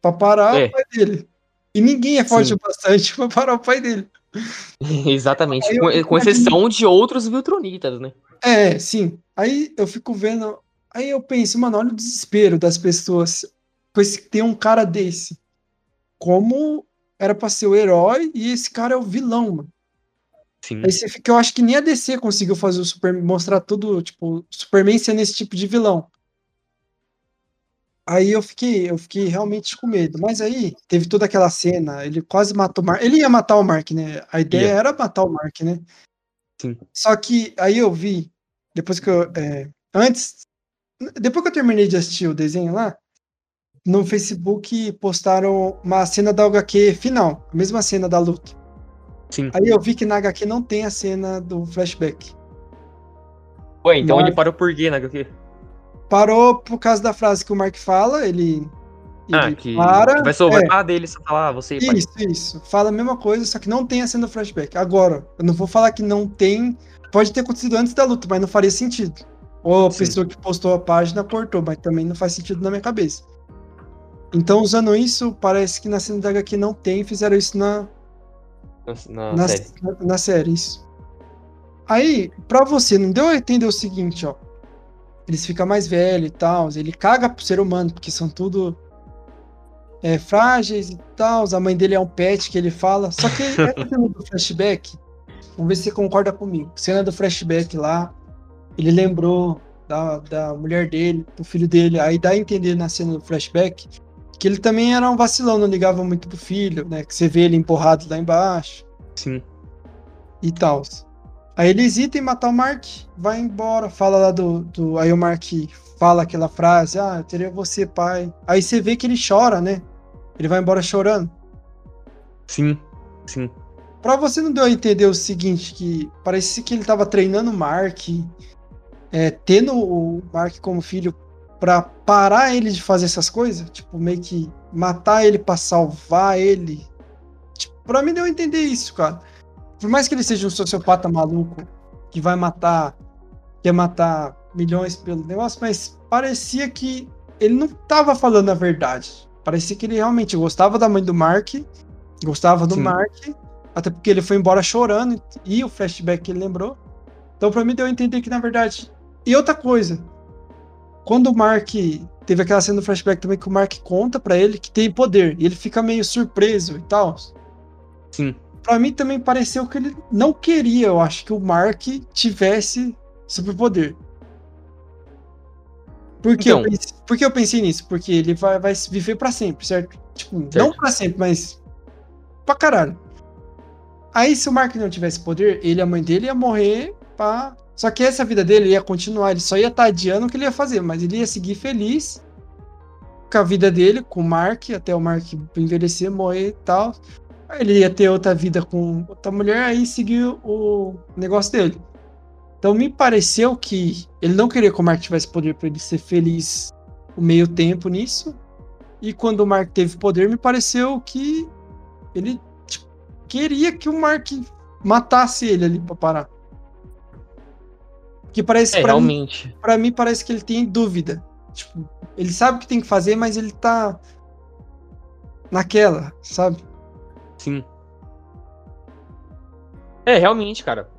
pra parar É. o pai dele. E ninguém é forte Sim. o bastante pra parar o pai dele. Exatamente. Eu Com, com exceção de outros Viltronitas, né? É, sim. Aí eu fico vendo. Aí eu penso, mano, olha o desespero das pessoas esse ter um cara desse. Como era pra ser o herói e esse cara é o vilão, mano. Sim. Aí você fica, eu acho que nem a DC conseguiu fazer o Super, mostrar tudo, tipo, Superman sendo esse tipo de vilão. Aí eu fiquei, eu fiquei realmente com medo. Mas aí teve toda aquela cena, ele quase matou o Mark. Ele ia matar o Mark, né? A ideia Ia. era matar o Mark, né? Sim. Só que aí eu vi, depois que eu. é, antes. Depois que eu terminei de assistir o desenho lá, no Facebook postaram uma cena da HQ final, a mesma cena da luta. Sim. Aí eu vi que na HQ não tem a cena do flashback. Ué, então Mas- ele parou por quê, né? HQ? Parou por causa da frase que o Mark fala, ele Ah, Ele que, para, que vai é, sobrar dele só falar, você pai. Isso, isso. Fala a mesma coisa, só que não tem a cena do flashback. Agora, eu não vou falar que não tem. Pode ter acontecido antes da luta, mas não faria sentido. Ou a Sim. pessoa que postou a página cortou, mas também não faz sentido na minha cabeça. Então, usando isso, parece que na cena da HQ não tem, fizeram isso na, Na, na, série. na, na série, isso. Aí, pra você, não deu a entender o seguinte, ó. Eles ficam mais velhos e tal, ele caga pro ser humano, porque são tudo é, frágeis e tal. A mãe dele é um pet que ele fala. Só que essa cena do flashback, vamos ver se você concorda comigo. Cena do flashback lá, ele lembrou da, da mulher dele, do filho dele. Aí dá a entender na cena do flashback que ele também era um vacilão, não ligava muito pro filho, né? Que você vê ele empurrado lá embaixo Sim. e tal. Aí ele hesita em matar o Mark, vai embora, fala lá do, do. Aí o Mark fala aquela frase: Ah, eu teria você, pai. Aí você vê que ele chora, né? Ele vai embora chorando. Sim. Sim. Pra você não deu a entender o seguinte: que parecia que ele tava treinando o Mark, é, tendo o Mark como filho pra parar ele de fazer essas coisas, tipo, meio que matar ele pra salvar ele. Tipo, pra mim deu a entender isso, cara. Por mais que ele seja um sociopata maluco que vai matar, quer matar milhões pelo negócio, mas parecia que ele não tava falando a verdade. Parecia que ele realmente gostava da mãe do Mark, gostava do Sim. Mark, até porque ele foi embora chorando e o flashback que ele lembrou. Então, pra mim, deu a entender que, na verdade. E outra coisa, quando o Mark. Teve aquela cena do flashback também que o Mark conta pra ele que tem poder, e ele fica meio surpreso e tal. Sim. Pra mim também pareceu que ele não queria, eu acho, que o Mark tivesse superpoder. Por que, Então. eu, pensei, por que eu pensei nisso? Porque ele vai, vai viver pra sempre, certo? Tipo, não Certo. pra sempre, mas pra caralho. Aí, se o Mark não tivesse poder, ele e a mãe dele ia morrer pá. Só que essa vida dele ia continuar, ele só ia estar adiando o que ele ia fazer, mas ele ia seguir feliz com a vida dele, com o Mark, até o Mark envelhecer, morrer e tal. Ele ia ter outra vida com outra mulher, aí seguir o negócio dele. Então me pareceu que ele não queria que o Mark tivesse poder para ele ser feliz o meio tempo nisso. E quando o Mark teve poder, me pareceu que ele tipo, queria que o Mark matasse ele ali pra parar. Que parece É, pra mim, realmente. pra mim parece que ele tem dúvida. Tipo, ele sabe o que tem que fazer, mas ele tá naquela, sabe? Sim. É, realmente, cara.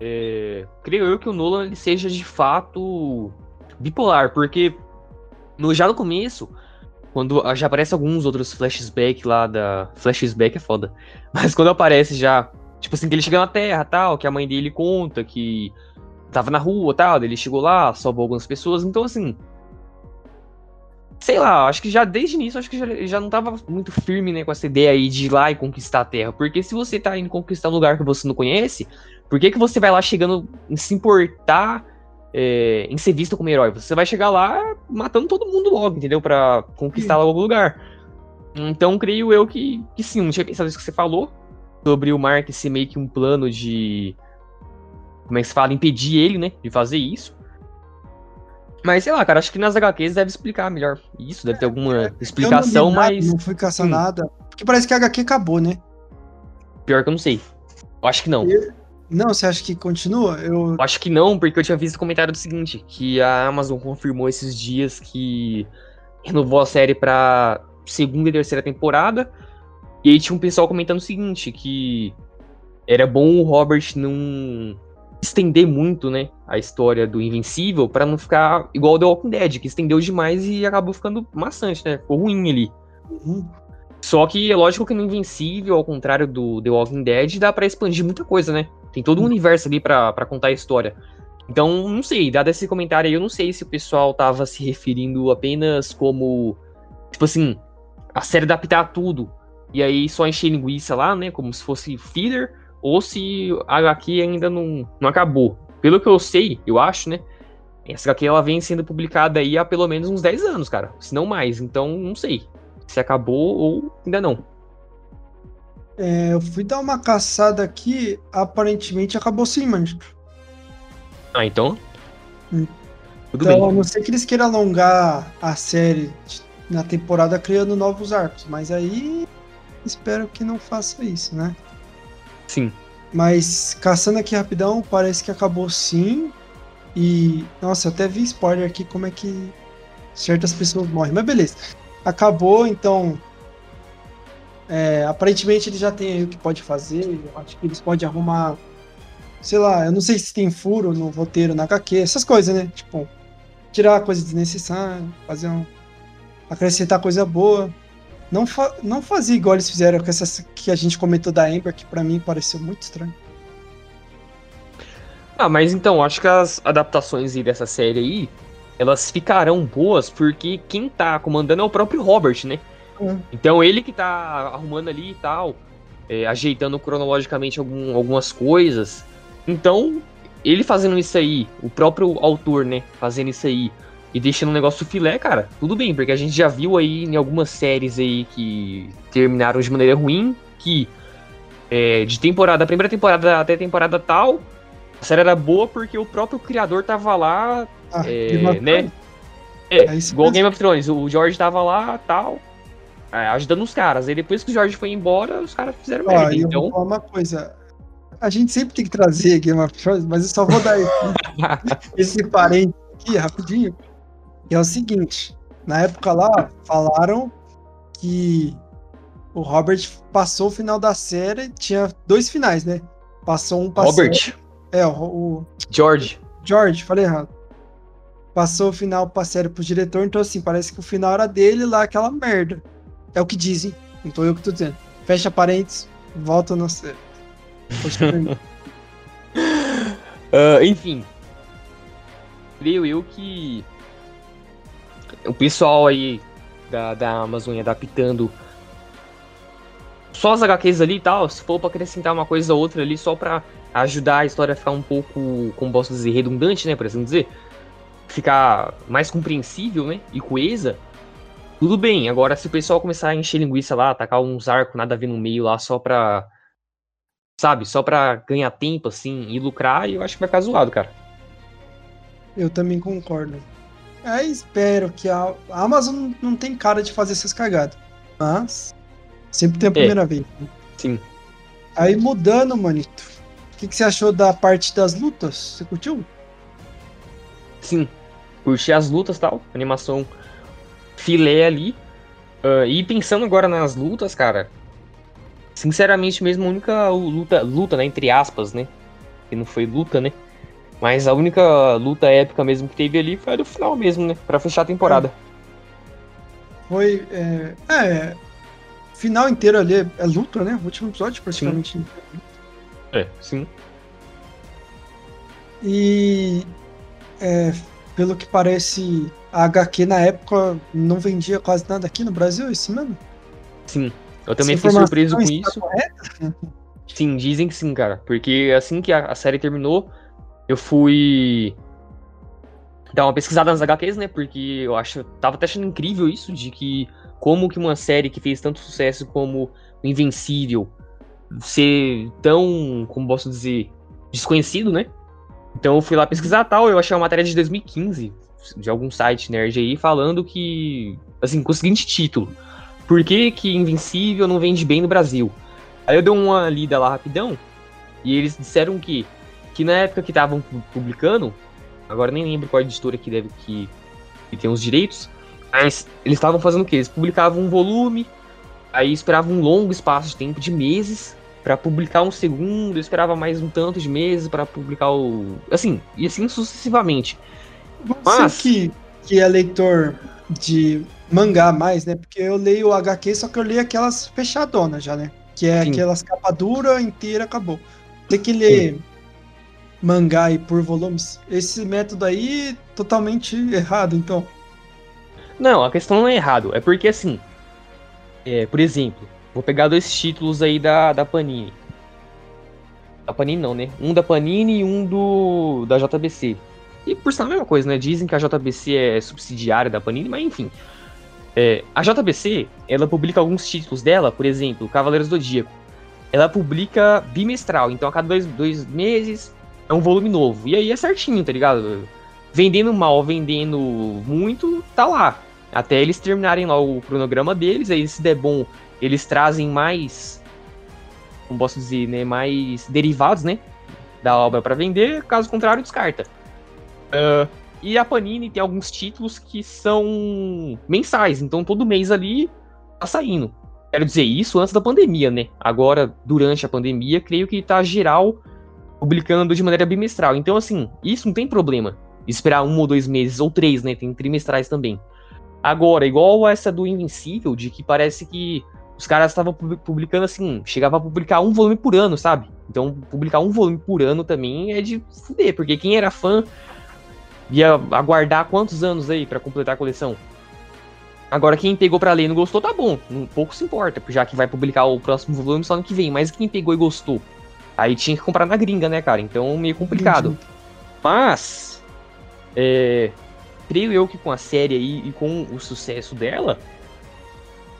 É, creio eu que o Nolan ele seja de fato bipolar, porque no, já no começo, quando já aparece alguns outros flashbacks lá da. Flashback é foda. Mas quando aparece já, tipo assim, que ele chega na Terra tal, que a mãe dele conta que tava na rua tal, ele chegou lá, salvou algumas pessoas, então assim. Sei lá, acho que já desde início, acho que já, já não tava muito firme, né, com essa ideia aí de ir lá e conquistar a Terra. Porque se você tá indo conquistar um lugar que você não conhece, por que, que você vai lá chegando em se importar é, em ser visto como herói? Você vai chegar lá matando todo mundo logo, entendeu? Pra conquistar logo o lugar. Então, creio eu que, que sim, não tinha pensado isso que você falou. Sobre o Mark ser meio que um plano de. Como é que se fala? Impedir ele, né? De fazer isso. Mas sei lá, cara, acho que nas HQs deve explicar melhor isso, deve ter alguma não explicação, li nada, mas Não fui caçar Sim. nada. Porque parece que a HQ acabou, né? pior que eu não sei. Eu acho que não. Não, você acha que continua? Eu. Eu acho que não, porque eu tinha visto o comentário do seguinte, que a Amazon confirmou esses dias que renovou a série pra segunda e terceira temporada. E aí tinha um pessoal comentando o seguinte, que era bom o Robert não estender muito, né, a história do Invencível pra não ficar igual o The Walking Dead, que estendeu demais e acabou ficando maçante, né? Ficou ruim ali. Uhum. Só que é lógico que no Invencível, ao contrário do The Walking Dead, dá pra expandir muita coisa, né? Tem todo um universo ali pra pra contar a história. Então, não sei, dado esse comentário aí, eu não sei se o pessoal tava se referindo apenas como, tipo assim, a série adaptar tudo, e aí só encher linguiça lá, né, como se fosse filler, ou se a HQ ainda não, não acabou. Pelo que eu sei, eu acho, né, essa HQ ela vem sendo publicada aí há pelo menos uns 10 anos, cara, se não mais, então não sei se acabou ou ainda não. É, eu fui dar uma caçada aqui, aparentemente acabou sim, mano. Ah, então. Hum. Tudo Então, a bem. não ser que eles queiram alongar a série na temporada criando novos arcos. Mas aí espero que não faça isso, né? Sim. Mas caçando aqui rapidão, parece que acabou sim. E. Nossa, eu até vi spoiler aqui como é que certas pessoas morrem. Mas beleza. Acabou, então. é, aparentemente ele já tem aí o que pode fazer. Eu acho que eles podem arrumar. Sei lá, eu não sei se tem furo no roteiro, na HQ, essas coisas, né? Tipo, tirar coisa desnecessária, fazer um. acrescentar coisa boa. Não, fa não fazer igual eles fizeram com essas que a gente comentou da Amber, que pra mim pareceu muito estranho. Ah, mas então, acho que as adaptações dessa série aí, elas ficarão boas porque quem tá comandando é o próprio Robert, né? Hum. Então ele que tá arrumando ali e tal, é, ajeitando cronologicamente algum- algumas coisas. Então, ele fazendo isso aí, o próprio autor, né, fazendo isso aí e deixando o negócio filé, cara, tudo bem, porque a gente já viu aí em algumas séries aí que terminaram de maneira ruim, que é, de temporada, a primeira temporada até temporada tal, a série era boa porque o próprio criador tava lá, Ah, É, né? É, É igual. Game of Thrones, o George tava lá, tal, é, ajudando os caras. Aí depois que o George foi embora, os caras fizeram Ó, merda. eu Então, vou falar uma coisa. A gente sempre tem que trazer Game of Thrones, mas eu só vou dar esse, esse parente aqui rapidinho. Que é o seguinte: na época lá, falaram que o Robert passou o final da série, tinha dois finais, né? Passou um pra Robert, É, o, o George. George, falei errado. Passou o final pra série pro diretor, então assim, parece que o final era dele lá, aquela merda. É o que dizem, não tô eu que tô dizendo. Fecha parênteses, volta na série. Ah, enfim. Creio eu que o pessoal aí da, da Amazon adaptando só as HQs ali e tal, se for pra acrescentar uma coisa ou outra ali só pra ajudar a história a ficar um pouco, como posso dizer, redundante, né, por assim dizer, ficar mais compreensível, né, e coesa, tudo bem. Agora, se o pessoal começar a encher linguiça lá, tacar uns arcos nada a ver no meio lá só pra sabe? Só pra ganhar tempo, assim, e lucrar, eu acho que vai ficar zoado, cara. Eu também concordo. É, espero que a, Amazon não tem cara de fazer essas cagadas. Mas sempre tem a primeira vez. né? Sim. Aí mudando, manito. O que, que você achou da parte das lutas? Você curtiu? Sim. Curti as lutas e tal, animação filé ali. Ah, e pensando agora nas lutas, cara. Sinceramente mesmo, a única luta, luta, né, entre aspas, né? Que não foi luta, né? Mas a única luta épica mesmo que teve ali foi a do final mesmo, né? Pra fechar a temporada. Foi. É, é, final inteiro ali é, é luta, né? O último episódio, praticamente. É, sim. E. é, pelo que parece, a HQ na época não vendia quase nada aqui no Brasil, é isso mesmo? Sim. Eu também fiquei surpreso com isso. correta? Sim, dizem que sim, cara. Porque assim que a, a série terminou, eu fui dar uma pesquisada nas HQs, né? Porque eu acho, tava até achando incrível isso, de que como que uma série que fez tanto sucesso como Invencível ser tão, como posso dizer, desconhecido, né? Então eu fui lá pesquisar tal, eu achei uma matéria de 2015 de algum site nerd aí falando que, assim, com o seguinte título: Por que que Invencível não vende bem no Brasil? Aí eu dei uma lida lá rapidão e eles disseram que, que na época que estavam pu- publicando, agora nem lembro qual editora que deve que, que tem os direitos, mas eles estavam fazendo o quê? Eles publicavam um volume, aí esperavam um longo espaço de tempo de meses pra publicar um segundo, esperava mais um tanto de meses pra publicar o, assim, e assim sucessivamente. Você Mas- que, que é leitor de mangá mais, né? Porque eu leio o HQ, só que eu leio aquelas fechadonas já, né? Que é Sim. aquelas capa dura inteira, acabou. Tem que ler mangá aí por volumes. Esse método aí totalmente errado, então. Não, a questão não é errado. É porque assim. é, por exemplo, vou pegar dois títulos aí da, da Panini. Da Panini não, né? Um da Panini e um do da JBC. E por sinal a mesma coisa, né? Dizem que a JBC é subsidiária da Panini, mas enfim. É, a JBC, ela publica alguns títulos dela, por exemplo, Cavaleiros do Zodíaco. Ela publica bimestral, então a cada dois, dois meses é um volume novo. E aí é certinho, tá ligado? Vendendo mal, vendendo muito, tá lá. Até eles terminarem lá o cronograma deles, aí se der bom, eles trazem mais. Como posso dizer, né? Mais derivados, né? Da obra para vender, caso contrário, descarta. Uh, e a Panini tem alguns títulos que são mensais, então todo mês ali tá saindo. Quero dizer isso antes da pandemia, né? Agora, durante a pandemia, creio que tá geral publicando de maneira bimestral. Então, assim, isso não tem problema. Esperar um ou dois meses, ou três, né? Tem trimestrais também. Agora, igual essa do Invencível, de que parece que os caras estavam publicando assim, chegava a publicar um volume por ano, sabe? Então, publicar um volume por ano também é de fuder, porque quem era fã ia aguardar quantos anos aí para completar a coleção? Agora, quem pegou para ler e não gostou, tá bom. Um pouco se importa, já que vai publicar o próximo volume só no que vem. Mas quem pegou e gostou, aí tinha que comprar na gringa, né, cara? Então, meio complicado. Entendi. Mas, é, creio eu que com a série aí e com o sucesso dela,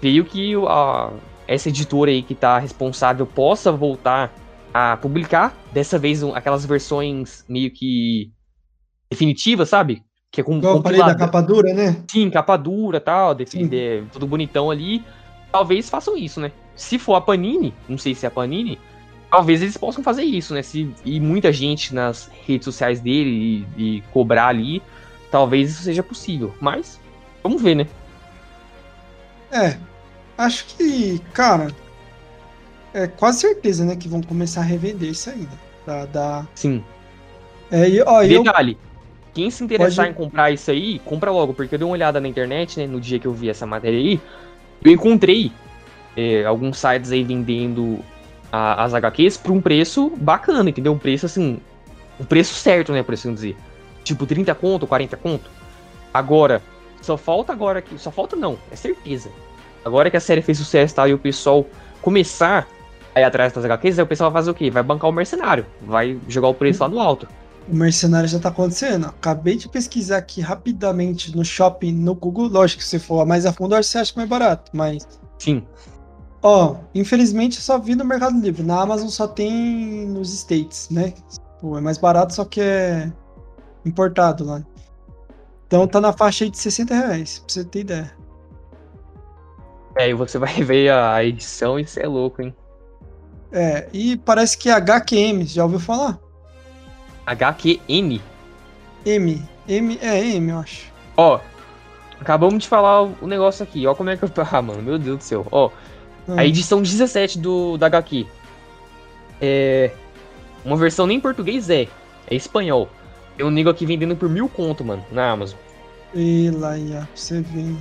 creio que a, essa editora aí que tá responsável possa voltar a publicar, dessa vez aquelas versões meio que definitivas, sabe? Que é com Igual da capa dura, né? Sim, capa dura tal, defender tudo bonitão ali. Talvez façam isso, né? Se for a Panini, não sei se é a Panini, talvez eles possam fazer isso, né? Se, e muita gente nas redes sociais dele e, e cobrar ali, talvez isso seja possível. Mas, vamos ver, né? É, acho que, cara, é quase certeza, né, que vão começar a revender isso aí, né? Da, da... Sim. É, e, ó, Detalhe, eu... quem se interessar Pode... em comprar isso aí, compra logo, porque eu dei uma olhada na internet, né, no dia que eu vi essa matéria aí, eu encontrei é, alguns sites aí vendendo a, as HQs por um preço bacana, entendeu? Um preço assim, um preço certo, né, por assim dizer. Tipo 30 conto, 40 conto. Agora, só falta agora que. Só falta não, é certeza. Agora que a série fez sucesso tal, e o pessoal começar a ir atrás das HQs, aí o pessoal vai fazer o quê? Vai bancar o mercenário. Vai jogar o preço lá no alto. O mercenário já tá acontecendo. Acabei de pesquisar aqui rapidamente no shopping, no Google. Lógico que se for mais a fundo, acho que você acha mais barato, mas. Sim. Ó, infelizmente eu só vi no Mercado Livre. Na Amazon só tem nos States, né? Pô, é mais barato, só que é importado lá. Então tá na faixa aí de 60 reais, pra você ter ideia. É, e você vai ver a edição e isso é louco, hein? É, e parece que é HQM, já ouviu falar? HQM? M. M, é M, eu acho. Ó, acabamos de falar o negócio aqui, ó como é que eu... Ah, mano, meu Deus do céu. Ó, hum. a edição 17 do, da HQ. É... Uma versão nem em português é, é espanhol. Tem um nego aqui vendendo por mil conto, mano, na Amazon. E lá, ia, você vê.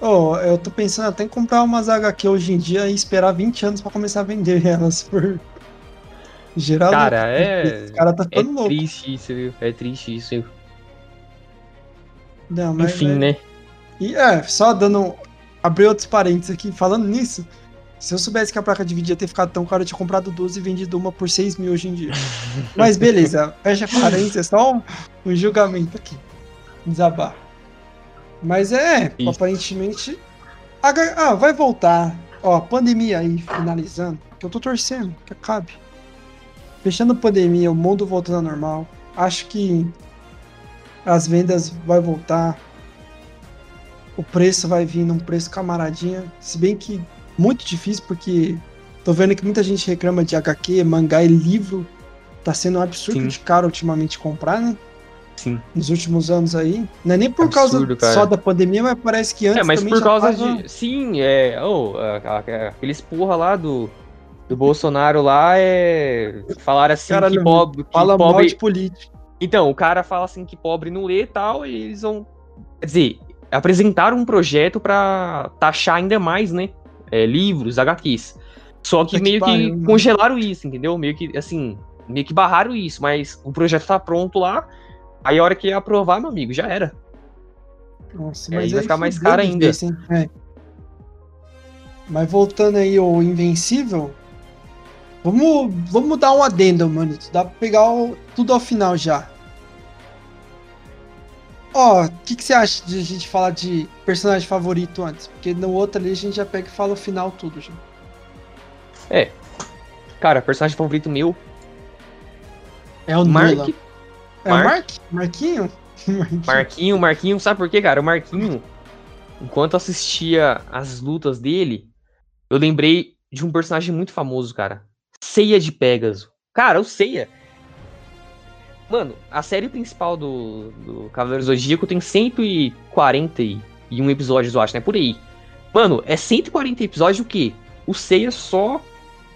Oh, eu tô pensando até em comprar umas HQ hoje em dia e esperar 20 anos pra começar a vender elas por. Geral. Cara, é. Esse cara tá ficando é louco. triste isso, viu? É triste isso. Não, mas, Enfim, né? E é, só dando. Abrir outros parênteses aqui, falando nisso. Se eu soubesse que a placa de vídeo ia ter ficado tão cara, eu tinha comprado duas e vendido uma por 6 mil hoje em dia. Mas beleza, fecha parênteses, é só um, um julgamento aqui. Desabar. Mas é, Isso. aparentemente. Ah, vai voltar. Ó, pandemia aí, finalizando. Que eu tô torcendo, que acabe. Fechando a pandemia, o mundo voltando ao normal. Acho que as vendas vai voltar. O preço vai vir num preço camaradinha. Se bem que muito difícil, porque tô vendo que muita gente reclama de HQ, mangá e livro. Tá sendo um absurdo Sim. de caro ultimamente comprar, né? Sim. Nos últimos anos aí. Não é nem por absurdo, causa cara. só da pandemia, mas parece que antes. É, mas por causa tava... de. Sim, é. Oh, aqueles porra lá do. Do Bolsonaro lá é. Falaram assim Caralho, que pobre. Que fala pobre... mal de político. Então, o cara fala assim que pobre não lê e tal, e eles vão. Quer dizer, apresentaram um projeto para taxar ainda mais, né? É, livros, HQs. Só que é meio que, congelaram isso, entendeu? Meio que, assim, meio que barraram isso, mas o projeto tá pronto lá. Aí a hora que aprovar, meu amigo, já era. Nossa, mas é, vai ficar mais caro ainda. É. Mas voltando aí ao Invencível, vamos, vamos dar um adendo, mano. Dá pra pegar o, tudo ao final já. Ó, o que, que você acha de a gente falar de personagem favorito antes? Porque no outro ali a gente já pega e fala o final tudo já. É. Cara, personagem favorito meu. É o Mark. Nula. É o Mark? Marquinho? Marquinho, Marquinho, sabe por quê, cara? O Marquinho. enquanto assistia as lutas dele, eu lembrei de um personagem muito famoso, cara. Ceia de Pegasus. Cara, o Ceia. Mano, a série principal do, do Cavaleiro Zodíaco tem 141 episódios, eu acho, né? Por aí. Mano, é 140 episódios o quê? O Ceia só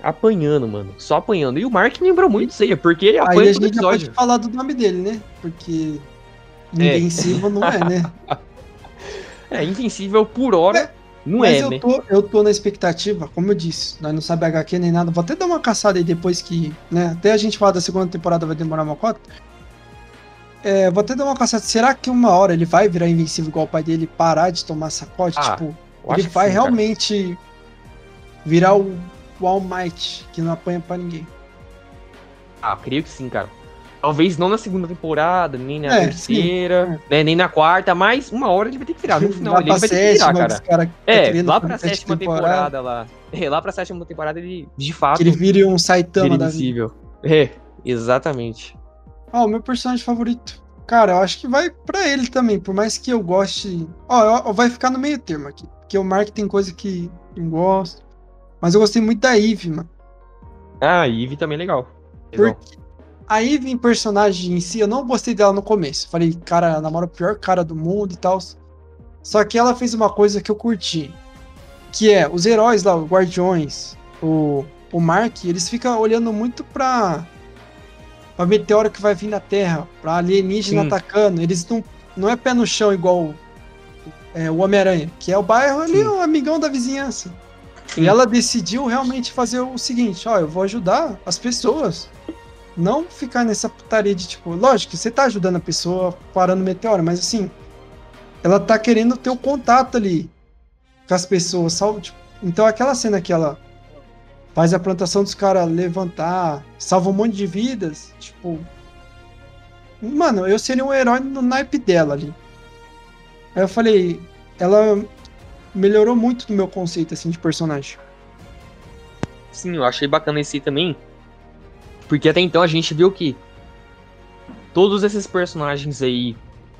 apanhando, mano. Só apanhando. E o Mark lembrou muito do Ceia, porque ele Aí apanha a todo gente já pode falar do nome dele, né? Porque Invencível não é, né? É, invencível por hora. Não Mas é, eu, tô, eu tô na expectativa, como eu disse, nós não sabe HQ nem nada. Vou até dar uma caçada aí depois que, né? Até a gente falar da segunda temporada vai demorar uma cota. É, vou até dar uma caçada. Será que uma hora ele vai virar invencível igual o pai dele e parar de tomar sacode? Ah, tipo, ele vai sim, realmente virar o, o All Might, que não apanha pra ninguém. Ah, creio que sim, cara. Talvez não na segunda temporada, nem na É, terceira, né, nem na quarta, mas uma hora ele vai ter que virar. No final ele vai ter que virar, cara. cara tá É, querendo lá pra sétima temporada, lá. É, lá pra sétima temporada ele, de fato, Que ele vire um Saitama da vida. É, exatamente. Ó, o meu personagem favorito. Cara, eu acho que vai pra ele também, por mais que eu goste. Ó, eu- vai ficar no meio termo aqui. Porque o Mark tem coisa que eu gosto. Mas eu gostei muito da Eve, mano. Ah, a Eve também é legal. Legal. Porque a Eve em personagem em si, eu não gostei dela no começo. Falei, cara, ela namora o pior cara do mundo e tal. Só que ela fez uma coisa que eu curti. Que é, os heróis lá, os Guardiões, o, o Mark, eles ficam olhando muito pra. pra meteoro que vai vir na Terra, pra alienígena Sim. atacando. Eles não. Não é pé no chão igual é, o Homem-Aranha, que é o bairro ali, Sim. o amigão da vizinhança. Sim. E ela decidiu realmente fazer o seguinte: ó, eu vou ajudar as pessoas. Não ficar nessa putaria de tipo, lógico, você tá ajudando a pessoa parando o meteoro, mas assim, ela tá querendo ter o contato ali com as pessoas, sabe? Tipo, então aquela cena que ela faz a plantação dos caras levantar, salva um monte de vidas, tipo. Mano, eu seria um herói no naipe dela ali. Aí eu falei, ela melhorou muito do meu conceito assim de personagem. Sim, eu achei bacana esse também. Porque até então a gente viu que todos esses personagens aí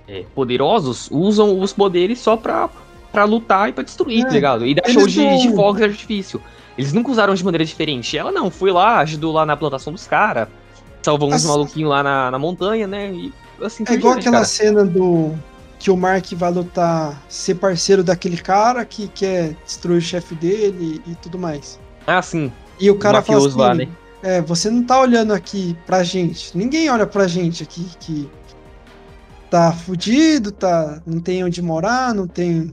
é, poderosos usam os poderes só pra, pra lutar e pra destruir, É, tá ligado? E dar eles show de, de fogos de artifício. Eles nunca usaram de maneira diferente. Ela não, foi lá, ajudou lá na plantação dos caras, salvou uns Assim- maluquinhos lá na, na montanha, né? E assim É igual aquela cara. cena do que o Mark vai lutar, ser parceiro daquele cara que quer destruir o chefe dele e tudo mais. Ah, sim. E o cara fala mafioso assim, lá, né? É, você não tá olhando aqui pra gente. Ninguém olha pra gente aqui que tá fudido, tá, não tem onde morar, não tem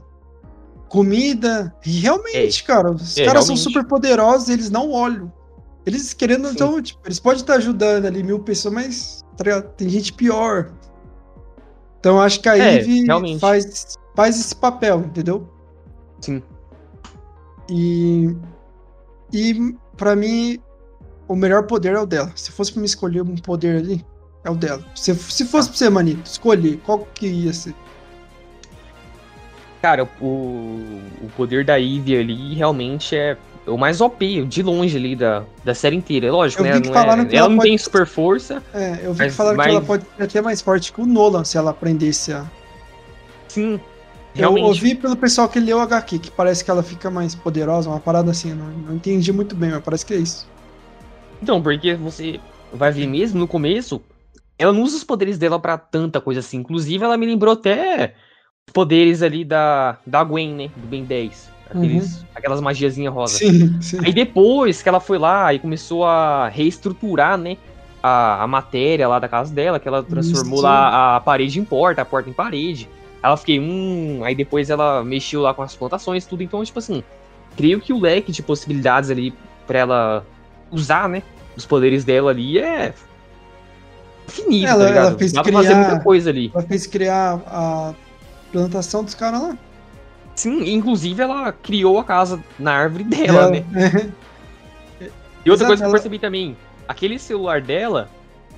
comida. E realmente, cara, os É, caras são super poderosos, eles não olham. Eles querendo, Sim. então, tipo, eles podem estar ajudando ali mil pessoas, mas tá tem gente pior. Então acho que a É, Eve faz, faz esse papel, entendeu? Sim. E, e para mim, o melhor poder é o dela. Se fosse pra me escolher um poder ali, é o dela. Se, se fosse pra você, Manito, escolher, qual que ia ser? Cara, o, o poder da Eve ali realmente é o mais OP, de longe ali da, da série inteira. É lógico, Eu né? Não é, ela ela não pode- tem super força. É, eu vi Mas- que falaram mas- que ela pode ser até mais forte que o Nolan se ela aprendesse a. Sim. Eu Realmente. ouvi pelo pessoal que leu HQ, que parece que ela fica mais poderosa, uma parada assim. eu Não, não entendi muito bem, mas parece que é isso. Então, porque você vai ver mesmo no começo, ela não usa os poderes dela pra tanta coisa assim. Inclusive, ela me lembrou até os poderes ali da, da Gwen, né? Do Ben 10. Aqueles, Aquelas magiazinhas rosa. Sim, sim. Aí depois que ela foi lá e começou a reestruturar, né? A, a matéria lá da casa dela, que ela transformou lá a parede em porta, a porta em parede. Ela fiquei, hum. Aí depois ela mexeu lá com as plantações, tudo. Então, tipo assim, creio que o leque de possibilidades ali pra ela usar, né? Os poderes dela ali é. Infinito, Ela- tá ela fez Dá pra fazer criar- muita coisa ali. Ela fez criar a plantação dos caras lá. Sim, inclusive ela criou a casa na árvore dela, né? É. E outra Exato, coisa que eu ela- percebi também, aquele celular dela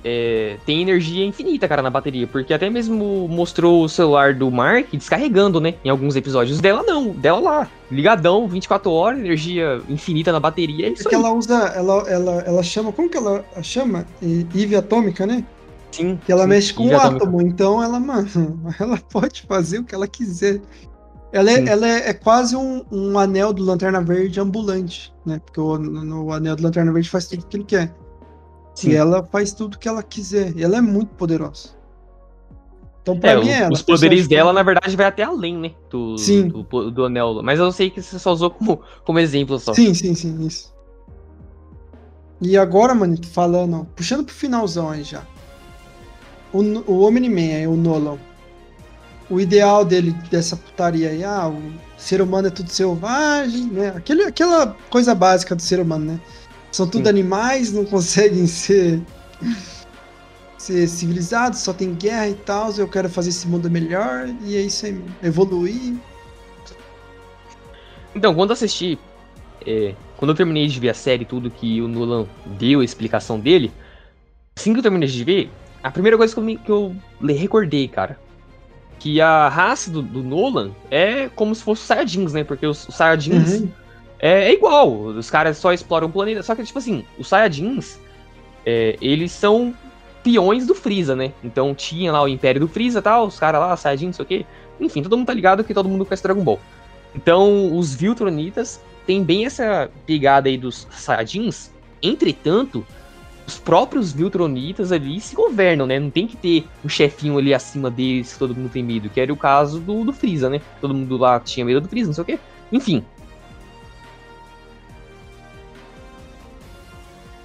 é, tem energia infinita, cara, na bateria. Porque até mesmo mostrou o celular do Mark descarregando, né? Em alguns episódios. Dela não, dela lá. Ligadão, 24 horas, energia infinita na bateria. É isso Porque aí. ela usa, ela, ela, ela chama, como que ela chama? E- Eve atômica, né? Sim, Que ela sim, mexe com o atômica. átomo, então ela, mano, ela pode fazer o que ela quiser. Ela, é, ela é, é quase um, um anel do Lanterna Verde ambulante, né? Porque o, no, o anel do Lanterna Verde faz tudo que ele quer. Sim. E ela faz tudo que ela quiser. E ela é muito poderosa. Então, pra É, mim, é ela. os poderes dela, na verdade, vai até além, né? Do, Sim. Do, do anel. Mas eu sei que você só usou como, como exemplo só. Sim, sim, sim, isso. E agora, mano, falando, puxando pro finalzão aí já. O, o Omni-Man aí, o Nolan. O ideal dele, dessa putaria aí, ah, o ser humano é tudo selvagem, né? Aquele, aquela coisa básica do ser humano, né? São tudo animais, não conseguem ser, ser civilizados, só tem guerra e tal. Eu quero fazer esse mundo melhor, e é isso aí, evoluir. Então, quando eu assisti, é, quando eu terminei de ver a série e tudo que o Nolan deu a explicação dele, assim que eu terminei de ver, a primeira coisa que eu, me, que eu recordei, cara, que a raça do, do Nolan é como se fosse os Saiyajins, né? Porque os, os Saiyajins Uhum. É, é igual, os caras só exploram o planeta, só que, tipo assim, os Saiyajins, é, eles são peões do Freeza, né? Então tinha lá o Império do Freeza e tal, os caras lá, Saiyajin, não sei o quê. Enfim, todo mundo tá ligado que todo mundo conhece Dragon Ball. Então, os Viltronitas têm bem essa pegada aí dos Saiyajins. Entretanto, os próprios Viltronitas ali se governam, né? Não tem que ter um chefinho ali acima deles que todo mundo tem medo. Que era o caso do, do Freeza, né? Todo mundo lá tinha medo do Freeza, não sei o quê. Enfim.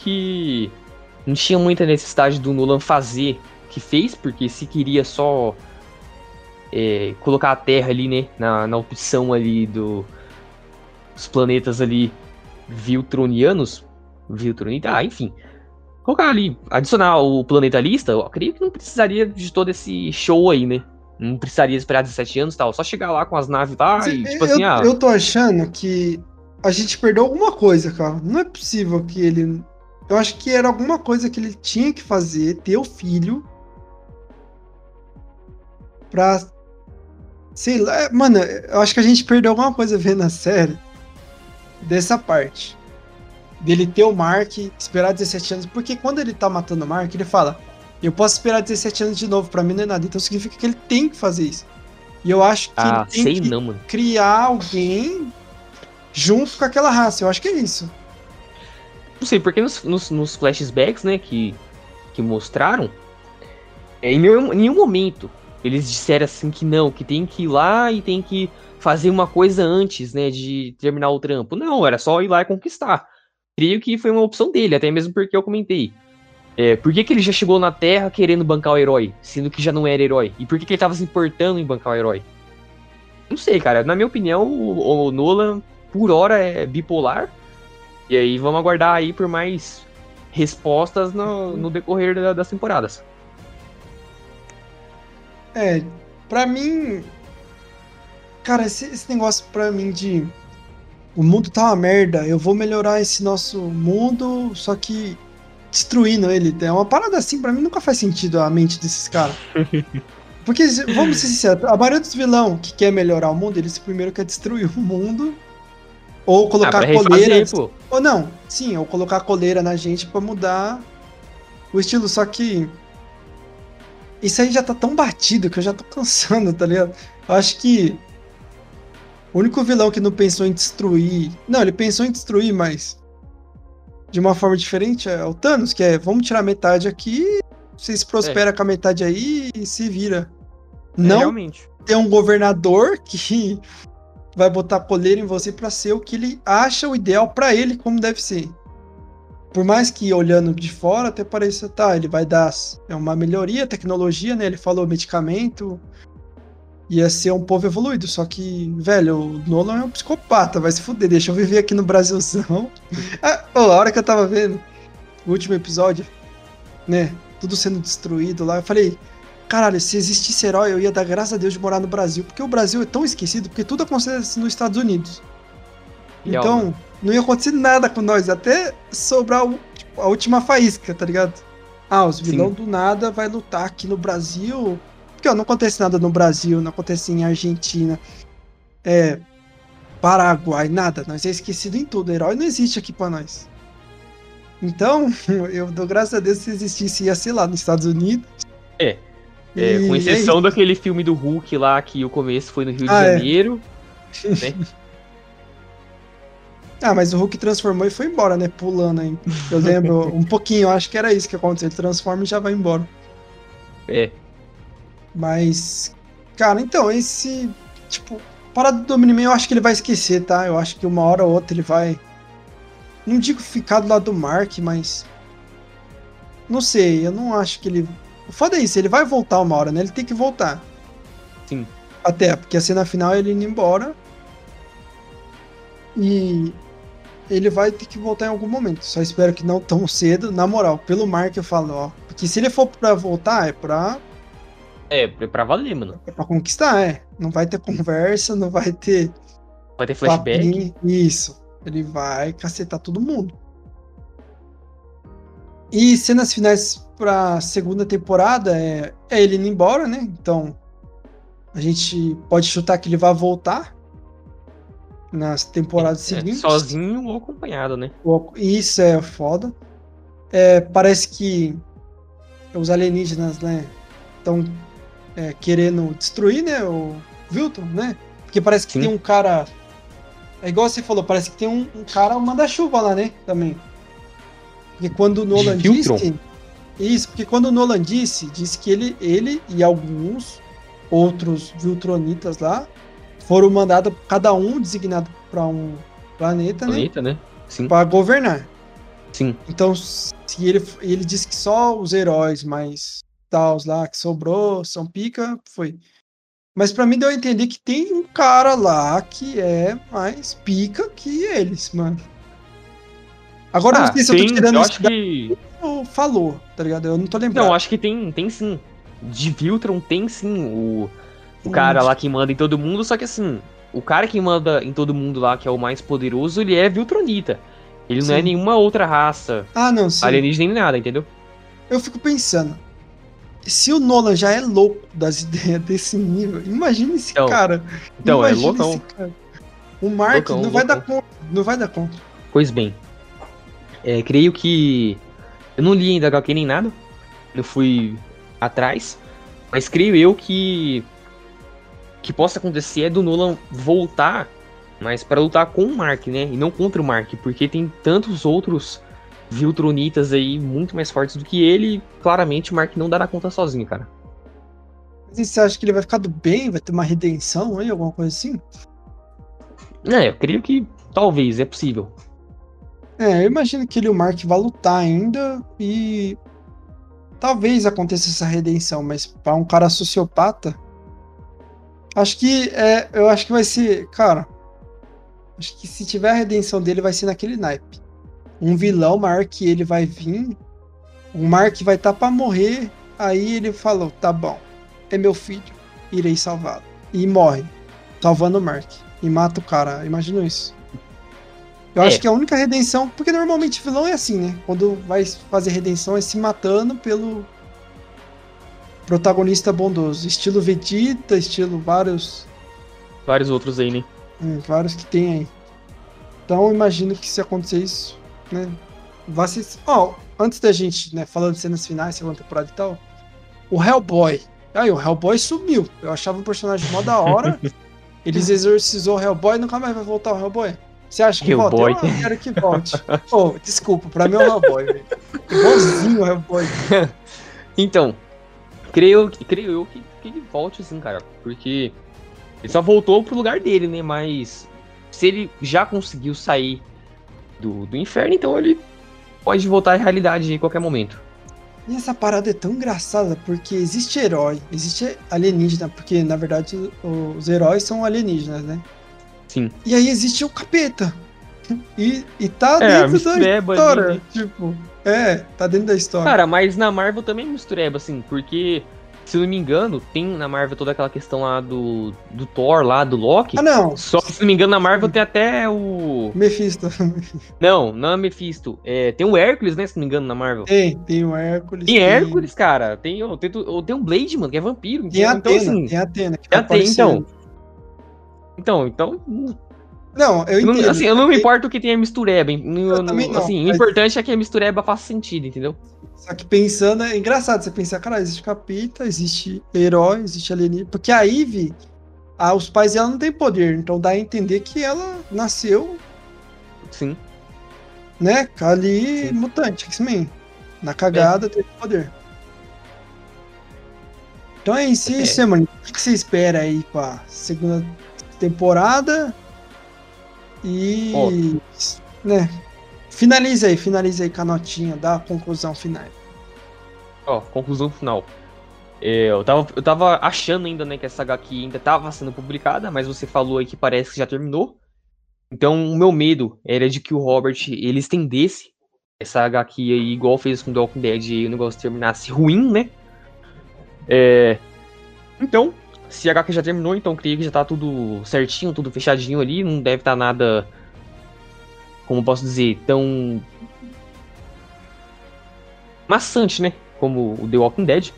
Que não tinha muita necessidade do Nolan fazer o que fez, porque se queria só é, colocar a Terra ali, né, na, na opção ali do, dos planetas ali Viltronianos, Viltronita, ah, enfim, colocar ali, adicionar o planeta lista, eu creio que não precisaria de todo esse show aí, né, não precisaria esperar 17 anos e tal, só chegar lá com as naves lá e, tipo eu, assim, ah, eu tô achando que a gente perdeu alguma coisa, cara. Não é possível que ele. Eu acho que era alguma coisa que ele tinha que fazer, ter o filho. Pra. Sei lá. é, Mano, eu acho que a gente perdeu alguma coisa vendo a série. Dessa parte. Dele ter o Mark, esperar 17 anos. Porque quando ele tá matando o Mark, ele fala: Eu posso esperar 17 anos de novo, pra mim não é nada. Então significa que ele tem que fazer isso. E eu acho que ah, ele tem que não, criar alguém junto com aquela raça. Eu acho que é isso. Não sei, porque nos, nos, nos flashbacks, né, que, que mostraram, é, em nenhum, nenhum momento eles disseram assim que não, que tem que ir lá e tem que fazer uma coisa antes, né, de terminar o trampo. Não, era só ir lá e conquistar. Creio que foi uma opção dele, até mesmo porque eu comentei. É, por que, que ele já chegou na Terra querendo bancar o herói, sendo que já não era herói? E por que, que ele tava se importando em bancar o herói? Não sei, cara. Na minha opinião, o, o Nolan, por hora, é bipolar. E aí vamos aguardar aí por mais respostas no, no decorrer da- das temporadas. É, pra mim. Cara, esse, esse negócio pra mim de. O mundo tá uma merda, eu vou melhorar esse nosso mundo, só que destruindo ele. É uma parada assim, pra mim nunca faz sentido a mente desses caras. Porque, vamos ser sinceros, a maioria dos vilão que quer melhorar o mundo, eles primeiro quer destruir o mundo. Ou Ah, colocar pra refazer, coleiras. pô. Ou não, sim, ou colocar a coleira na gente pra mudar o estilo, só que isso aí já tá tão batido que eu já tô cansando, tá ligado? Eu acho que o único vilão que não pensou em destruir. Não, ele pensou em destruir, mas de uma forma diferente é o Thanos, que é vamos tirar metade aqui, vocês prosperam com a metade aí e se vira. É, Não realmente. ter um governador que vai botar coleira em você pra ser o que ele acha o ideal pra ele como deve ser. Por mais que olhando de fora até pareça, tá, ele vai dar é uma melhoria, tecnologia, né? Ele falou medicamento, ia ser um povo evoluído, só que, velho, o Nolan é um psicopata, vai se fuder, deixa eu viver aqui no Brasilzão. ah, ô, a hora que eu tava vendo o último episódio, né? Tudo sendo destruído lá, eu falei, Caralho, se existisse herói, eu ia dar graças a Deus de morar no Brasil, porque o Brasil é tão esquecido, porque tudo acontece nos Estados Unidos. Real, então, não ia acontecer nada com nós, até sobrar o- tipo, a última faísca, tá ligado? Ah, os vilão Sim. do nada vai lutar aqui no Brasil. Porque ó, não acontece nada no Brasil, não acontece em Argentina, é, Paraguai, nada. Nós é esquecido em tudo. Herói não existe aqui pra nós. Então, eu dou graças a Deus se existisse, ia ser lá nos Estados Unidos. É. É, com é exceção daquele filme do Hulk lá, que o começo foi no Rio Ah, de é. Janeiro. né? Ah, mas o Hulk transformou e foi embora, né? Pulando aí. Eu lembro um pouquinho, eu acho que era isso que aconteceu. Ele transforma e já vai embora. É. Mas, cara, então, esse. Tipo, parada do Omni-Man eu acho que ele vai esquecer, tá? Eu acho que uma hora ou outra ele vai. Não digo ficar do lado do Mark, mas. Não sei, eu não acho que ele. O foda é isso, ele vai voltar uma hora, né? Ele tem que voltar. Sim. Até, porque a cena final é ele indo embora. E ele vai ter que voltar em algum momento. Só espero que não tão cedo. Na moral, pelo Mark eu falo, ó. Porque se ele for pra voltar, é pra, É, pra valer, mano. é pra conquistar, é. Não vai ter conversa, não vai ter Vai ter flashback. papinho. Isso. Ele vai cacetar todo mundo. E cenas finais pra segunda temporada é, é ele indo embora, né? Então a gente pode chutar que ele vai voltar nas temporadas É, seguintes. sozinho ou acompanhado, né? Isso é foda. É, parece que os alienígenas, né, estão querendo destruir, né, o Vilton, né? Porque parece que Sim. tem um cara. É igual você falou, parece que tem um, um cara manda-chuva lá, né? Também. Porque quando o Nolan Viltron? disse. Isso, porque quando o Nolan disse, disse que ele, ele e alguns outros Viltronitas lá foram mandados, cada um designado para um planeta, né? Planeta, né? Sim, Para governar. sim. Então, se ele, ele disse que só os heróis mais tals lá que sobrou são pica, foi. Mas pra mim deu a entender que tem um cara lá que é mais pica que eles, mano. Agora eu Ah, não sei se eu tô tem- tirando eu acho que. falou, tá ligado? Eu não tô lembrando. Não, acho que tem, tem sim. De Viltron tem sim o, o cara lá que manda em todo mundo, só que assim, o cara que manda em todo mundo lá, que é o mais poderoso, ele é Viltronita. Ele não é Sim. nenhuma outra raça Ah, não, sim. alienígena nem nada, entendeu? Eu fico pensando. Se o Nolan já é louco das ideias desse nível, imagina esse Então, cara. Então, é loucão. O Mark Loucão, não vai dar loucão. conta. Não vai dar conta. Pois bem. É, creio que. Eu não li ainda HQ nem nada. Não fui atrás. Mas creio eu que. que possa acontecer é do Nolan voltar, mas para lutar com o Mark, né? E não contra o Mark, porque tem tantos outros Viltronitas aí muito mais fortes do que ele. Claramente o Mark não dará conta sozinho, cara. Mas e você acha que ele vai ficar do bem? Vai ter uma redenção aí, alguma coisa assim? É, eu creio que talvez, é possível. É, eu imagino que ele e o Mark vão lutar ainda e talvez aconteça essa redenção, mas para um cara sociopata, acho que é, eu acho que vai ser, cara, acho que se tiver a redenção dele vai ser naquele naipe. Um vilão maior que ele vai vir, o Mark vai estar pra morrer, aí ele falou, tá bom, é meu filho, irei salvá-lo. E morre, salvando o Mark. E mata o cara, imagina isso. Eu É. acho que a única redenção, porque normalmente vilão é assim, né? Quando vai fazer redenção é se matando pelo protagonista bondoso. Estilo Vegeta, estilo vários, Vários outros aí, né? hum, vários que tem aí. Então eu imagino que se acontecer isso, né? Vai ser. Ó, antes da gente, né, falando de cenas finais, segunda temporada e tal, o Hellboy. Aí, o Hellboy sumiu. Eu achava um personagem mó da hora. Eles exorcizou o Hellboy nunca mais vai voltar o Hellboy. Você acha que volta? Eu quero que volte. Pô, desculpa, pra mim é o Hellboy, velho. Igualzinho o Hellboy. Então, creio, creio eu que, que ele volte assim, cara. Porque ele só voltou pro lugar dele, né? Mas se ele já conseguiu sair do, do inferno, então ele pode voltar à realidade em qualquer momento. E essa parada é tão engraçada porque existe herói, existe alienígena, porque na verdade os heróis são alienígenas, né? Sim. E aí existe o capeta. E, e tá É, dentro da mistureba ali, história. né? Tipo, é, tá dentro da história. Cara, mas na Marvel também mistureba, assim, porque, se não me engano, tem na Marvel toda aquela questão lá do, do Thor, lá, do Loki. ah, não. Só que, se não me engano, na Marvel tem até o. Mephisto. Não, não é Mephisto. É, tem o Hércules, né? Se não me engano, na Marvel. tem, tem o Hércules. Tem Hércules, cara. Tem, o- tem, tu- tem um Blade, mano, que é vampiro. Tem a então, Atena, assim. tem a Atena. Que tem tá a Atena, então. Então, então. Não, eu não- entendo. assim, eu não me importo que tenha mistureba. Eu não- não, assim, mas- o importante é que a mistureba faça sentido, entendeu? Só que pensando, é engraçado você pensar, cara, existe capeta, existe herói, existe alienígena. Porque a Eve, ah, os pais dela não têm poder, então dá a entender que ela nasceu, Sim. né, ali Sim. mutante, X-Men. Na cagada teve poder. Então é isso, É. mano. O que que você espera aí pra segunda temporada? E. Né? Finaliza aí, finaliza aí com a notinha, dá a conclusão final. Ó, conclusão final. É, eu, tava, eu tava achando ainda, né, que essa HQ ainda tava sendo publicada, mas você falou aí que parece que já terminou. Então, o meu medo era de que o Robert, ele estendesse essa HQ aí, igual fez com The Walking Dead, e o negócio terminasse ruim, né? É, então, se a HQ já terminou, então creio que já tá tudo certinho, tudo fechadinho ali, não deve estar nada, como posso dizer, tão maçante, né? Como o The Walking Dead.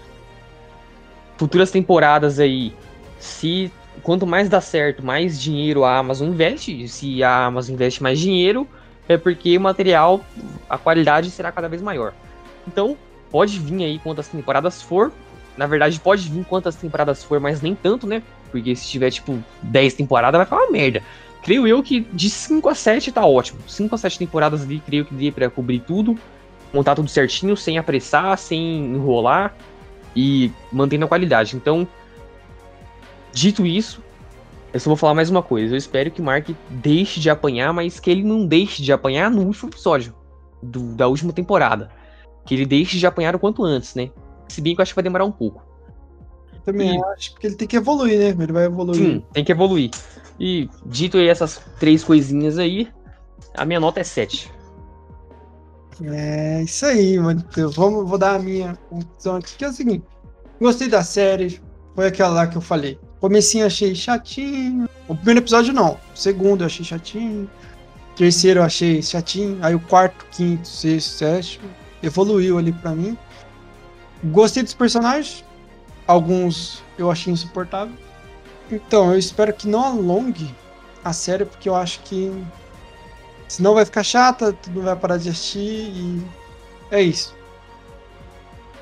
Futuras temporadas aí, se quanto mais dá certo, mais dinheiro a Amazon investe. Se a Amazon investe mais dinheiro, é porque o material, a qualidade será cada vez maior. Então, pode vir aí quantas temporadas for. Na verdade, pode vir quantas temporadas for, mas nem tanto, né? Porque se tiver, tipo, 10 temporadas, vai ficar uma merda. Creio eu que de 5 a 7 tá ótimo. 5 a 7 temporadas ali, creio que dê pra cobrir tudo. Montar tudo certinho, sem apressar, sem enrolar. E mantendo a qualidade. Então, dito isso, eu só vou falar mais uma coisa. Eu espero que o Mark deixe de apanhar, mas que ele não deixe de apanhar no último episódio do- da última temporada. Que ele deixe de apanhar o quanto antes, né? Se bem que eu acho que vai demorar um pouco. Também E- acho que ele tem que evoluir, né? Ele vai evoluir. Sim, tem que evoluir. E dito aí essas três coisinhas aí, a minha nota é 7. É isso aí, mano. Eu vou, vou dar a minha conclusão aqui, que é o seguinte. Gostei da série, foi aquela lá que eu falei. Comecinho achei chatinho. O primeiro episódio não. O segundo eu achei chatinho. O terceiro eu achei chatinho. Aí o quarto, quinto, sexto, sétimo. Evoluiu ali pra mim. Gostei dos personagens. Alguns eu achei insuportável. Então, eu espero que não alongue a série, porque eu acho que Senão vai ficar chata, tudo vai parar de assistir e é isso.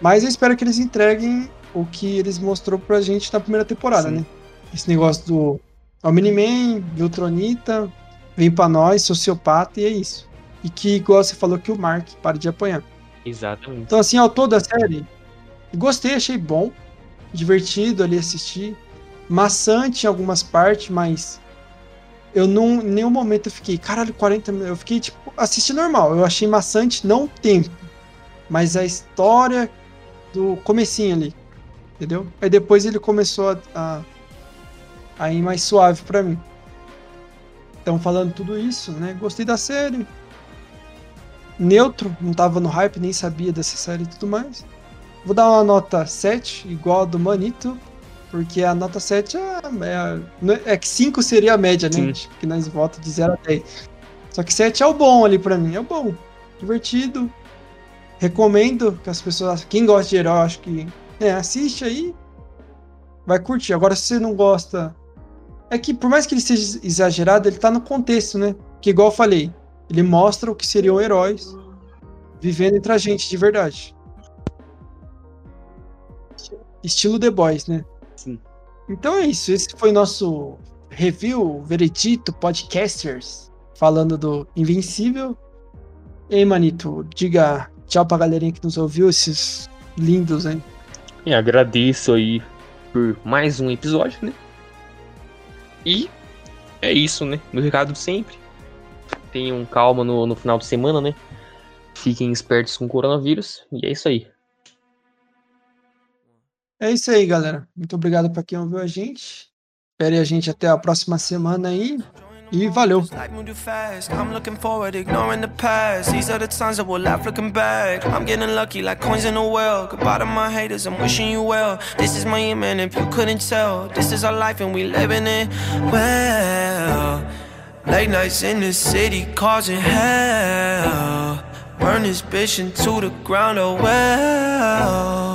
Mas eu espero que eles entreguem o que eles mostrou pra gente na primeira temporada, Sim. né? Esse negócio do Omni-Man, Viltronita, vem pra nós, sociopata e é isso. E que, igual você falou, que o Mark para de apanhar. Exatamente. Então, assim, ao todo a série, gostei, achei bom, divertido ali assistir, maçante em algumas partes, mas eu não, em nenhum momento eu fiquei, caralho, 40 minutos, eu fiquei, tipo, assisti normal, eu achei maçante não o tempo, mas a história do comecinho ali, entendeu? Aí depois ele começou a, a, ir mais suave pra mim. Então, falando tudo isso, né, gostei da série, neutro, não tava no hype, nem sabia dessa série e tudo mais. Vou dar uma nota 7, igual a do Manito, porque a nota 7 é, é, é- é que 5 seria a média, né? Sim. Que nós vota de 0 a 10. Só que 7 é o bom ali pra mim, é o bom. Divertido. Recomendo que as pessoas, quem gosta de herói, acho que é, assiste aí. Vai curtir. Agora, se você não gosta. É que por mais que ele seja exagerado, ele tá no contexto, né? Que igual eu falei, ele mostra o que seriam heróis vivendo entre a gente de verdade. Estilo The Boys, né? Sim. Então é isso. Esse foi nosso review, veredito, podcasters, falando do Invencível. E aí, Manito, diga tchau pra galerinha que nos ouviu, esses lindos, hein? E agradeço aí por mais um episódio, né? E é isso, né? Meu recado sempre. Tenham calma no, no final de semana, né? Fiquem espertos com o coronavírus. E é isso aí. É isso aí, galera. Muito obrigado pra quem ouviu a gente. Espere a gente até a próxima semana aí. E valeu! I'm looking forward, ignoring the past. These are the times that will laugh looking back. I'm getting lucky like coins in a well. Goodbye to my haters, I'm wishing you well. This is my man, if you couldn't tell. This is our life and we living it well. Late nights in the city causing hell. Burn this bitch into the ground, oh well.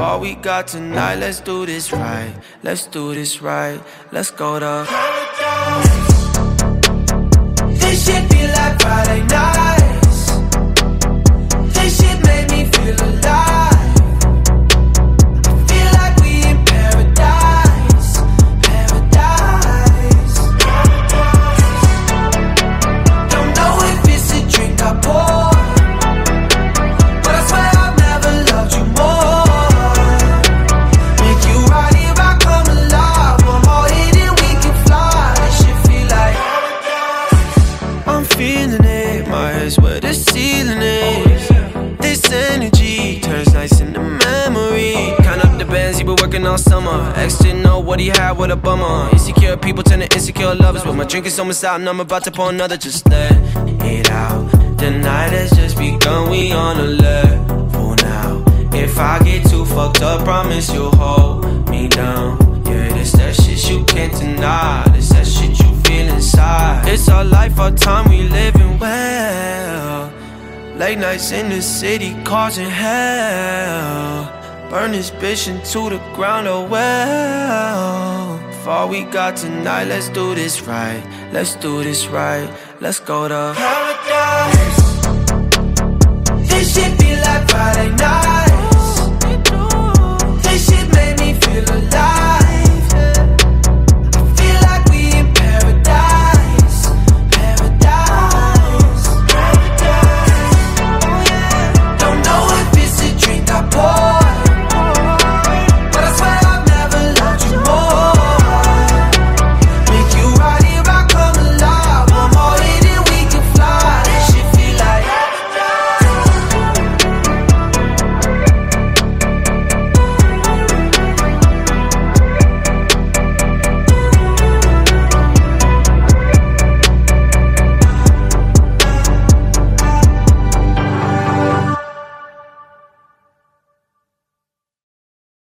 All we got tonight, let's do this right. Let's do this right. Let's go to paradise. This shit feel like Friday nights. Lovers. But my drink is almost out and I'm about to pour another. Just let it out. The night has just begun, we on a level now. If I get too fucked up, promise you'll hold me down. Yeah, this that shit you can't deny. This that shit you feel inside. It's our life, our time, we living well. Late nights in the city causing hell. Burn this bitch into the ground, oh well. For all we got tonight, let's do this right. Let's do this right. Let's go to paradise. This shit be like Friday night.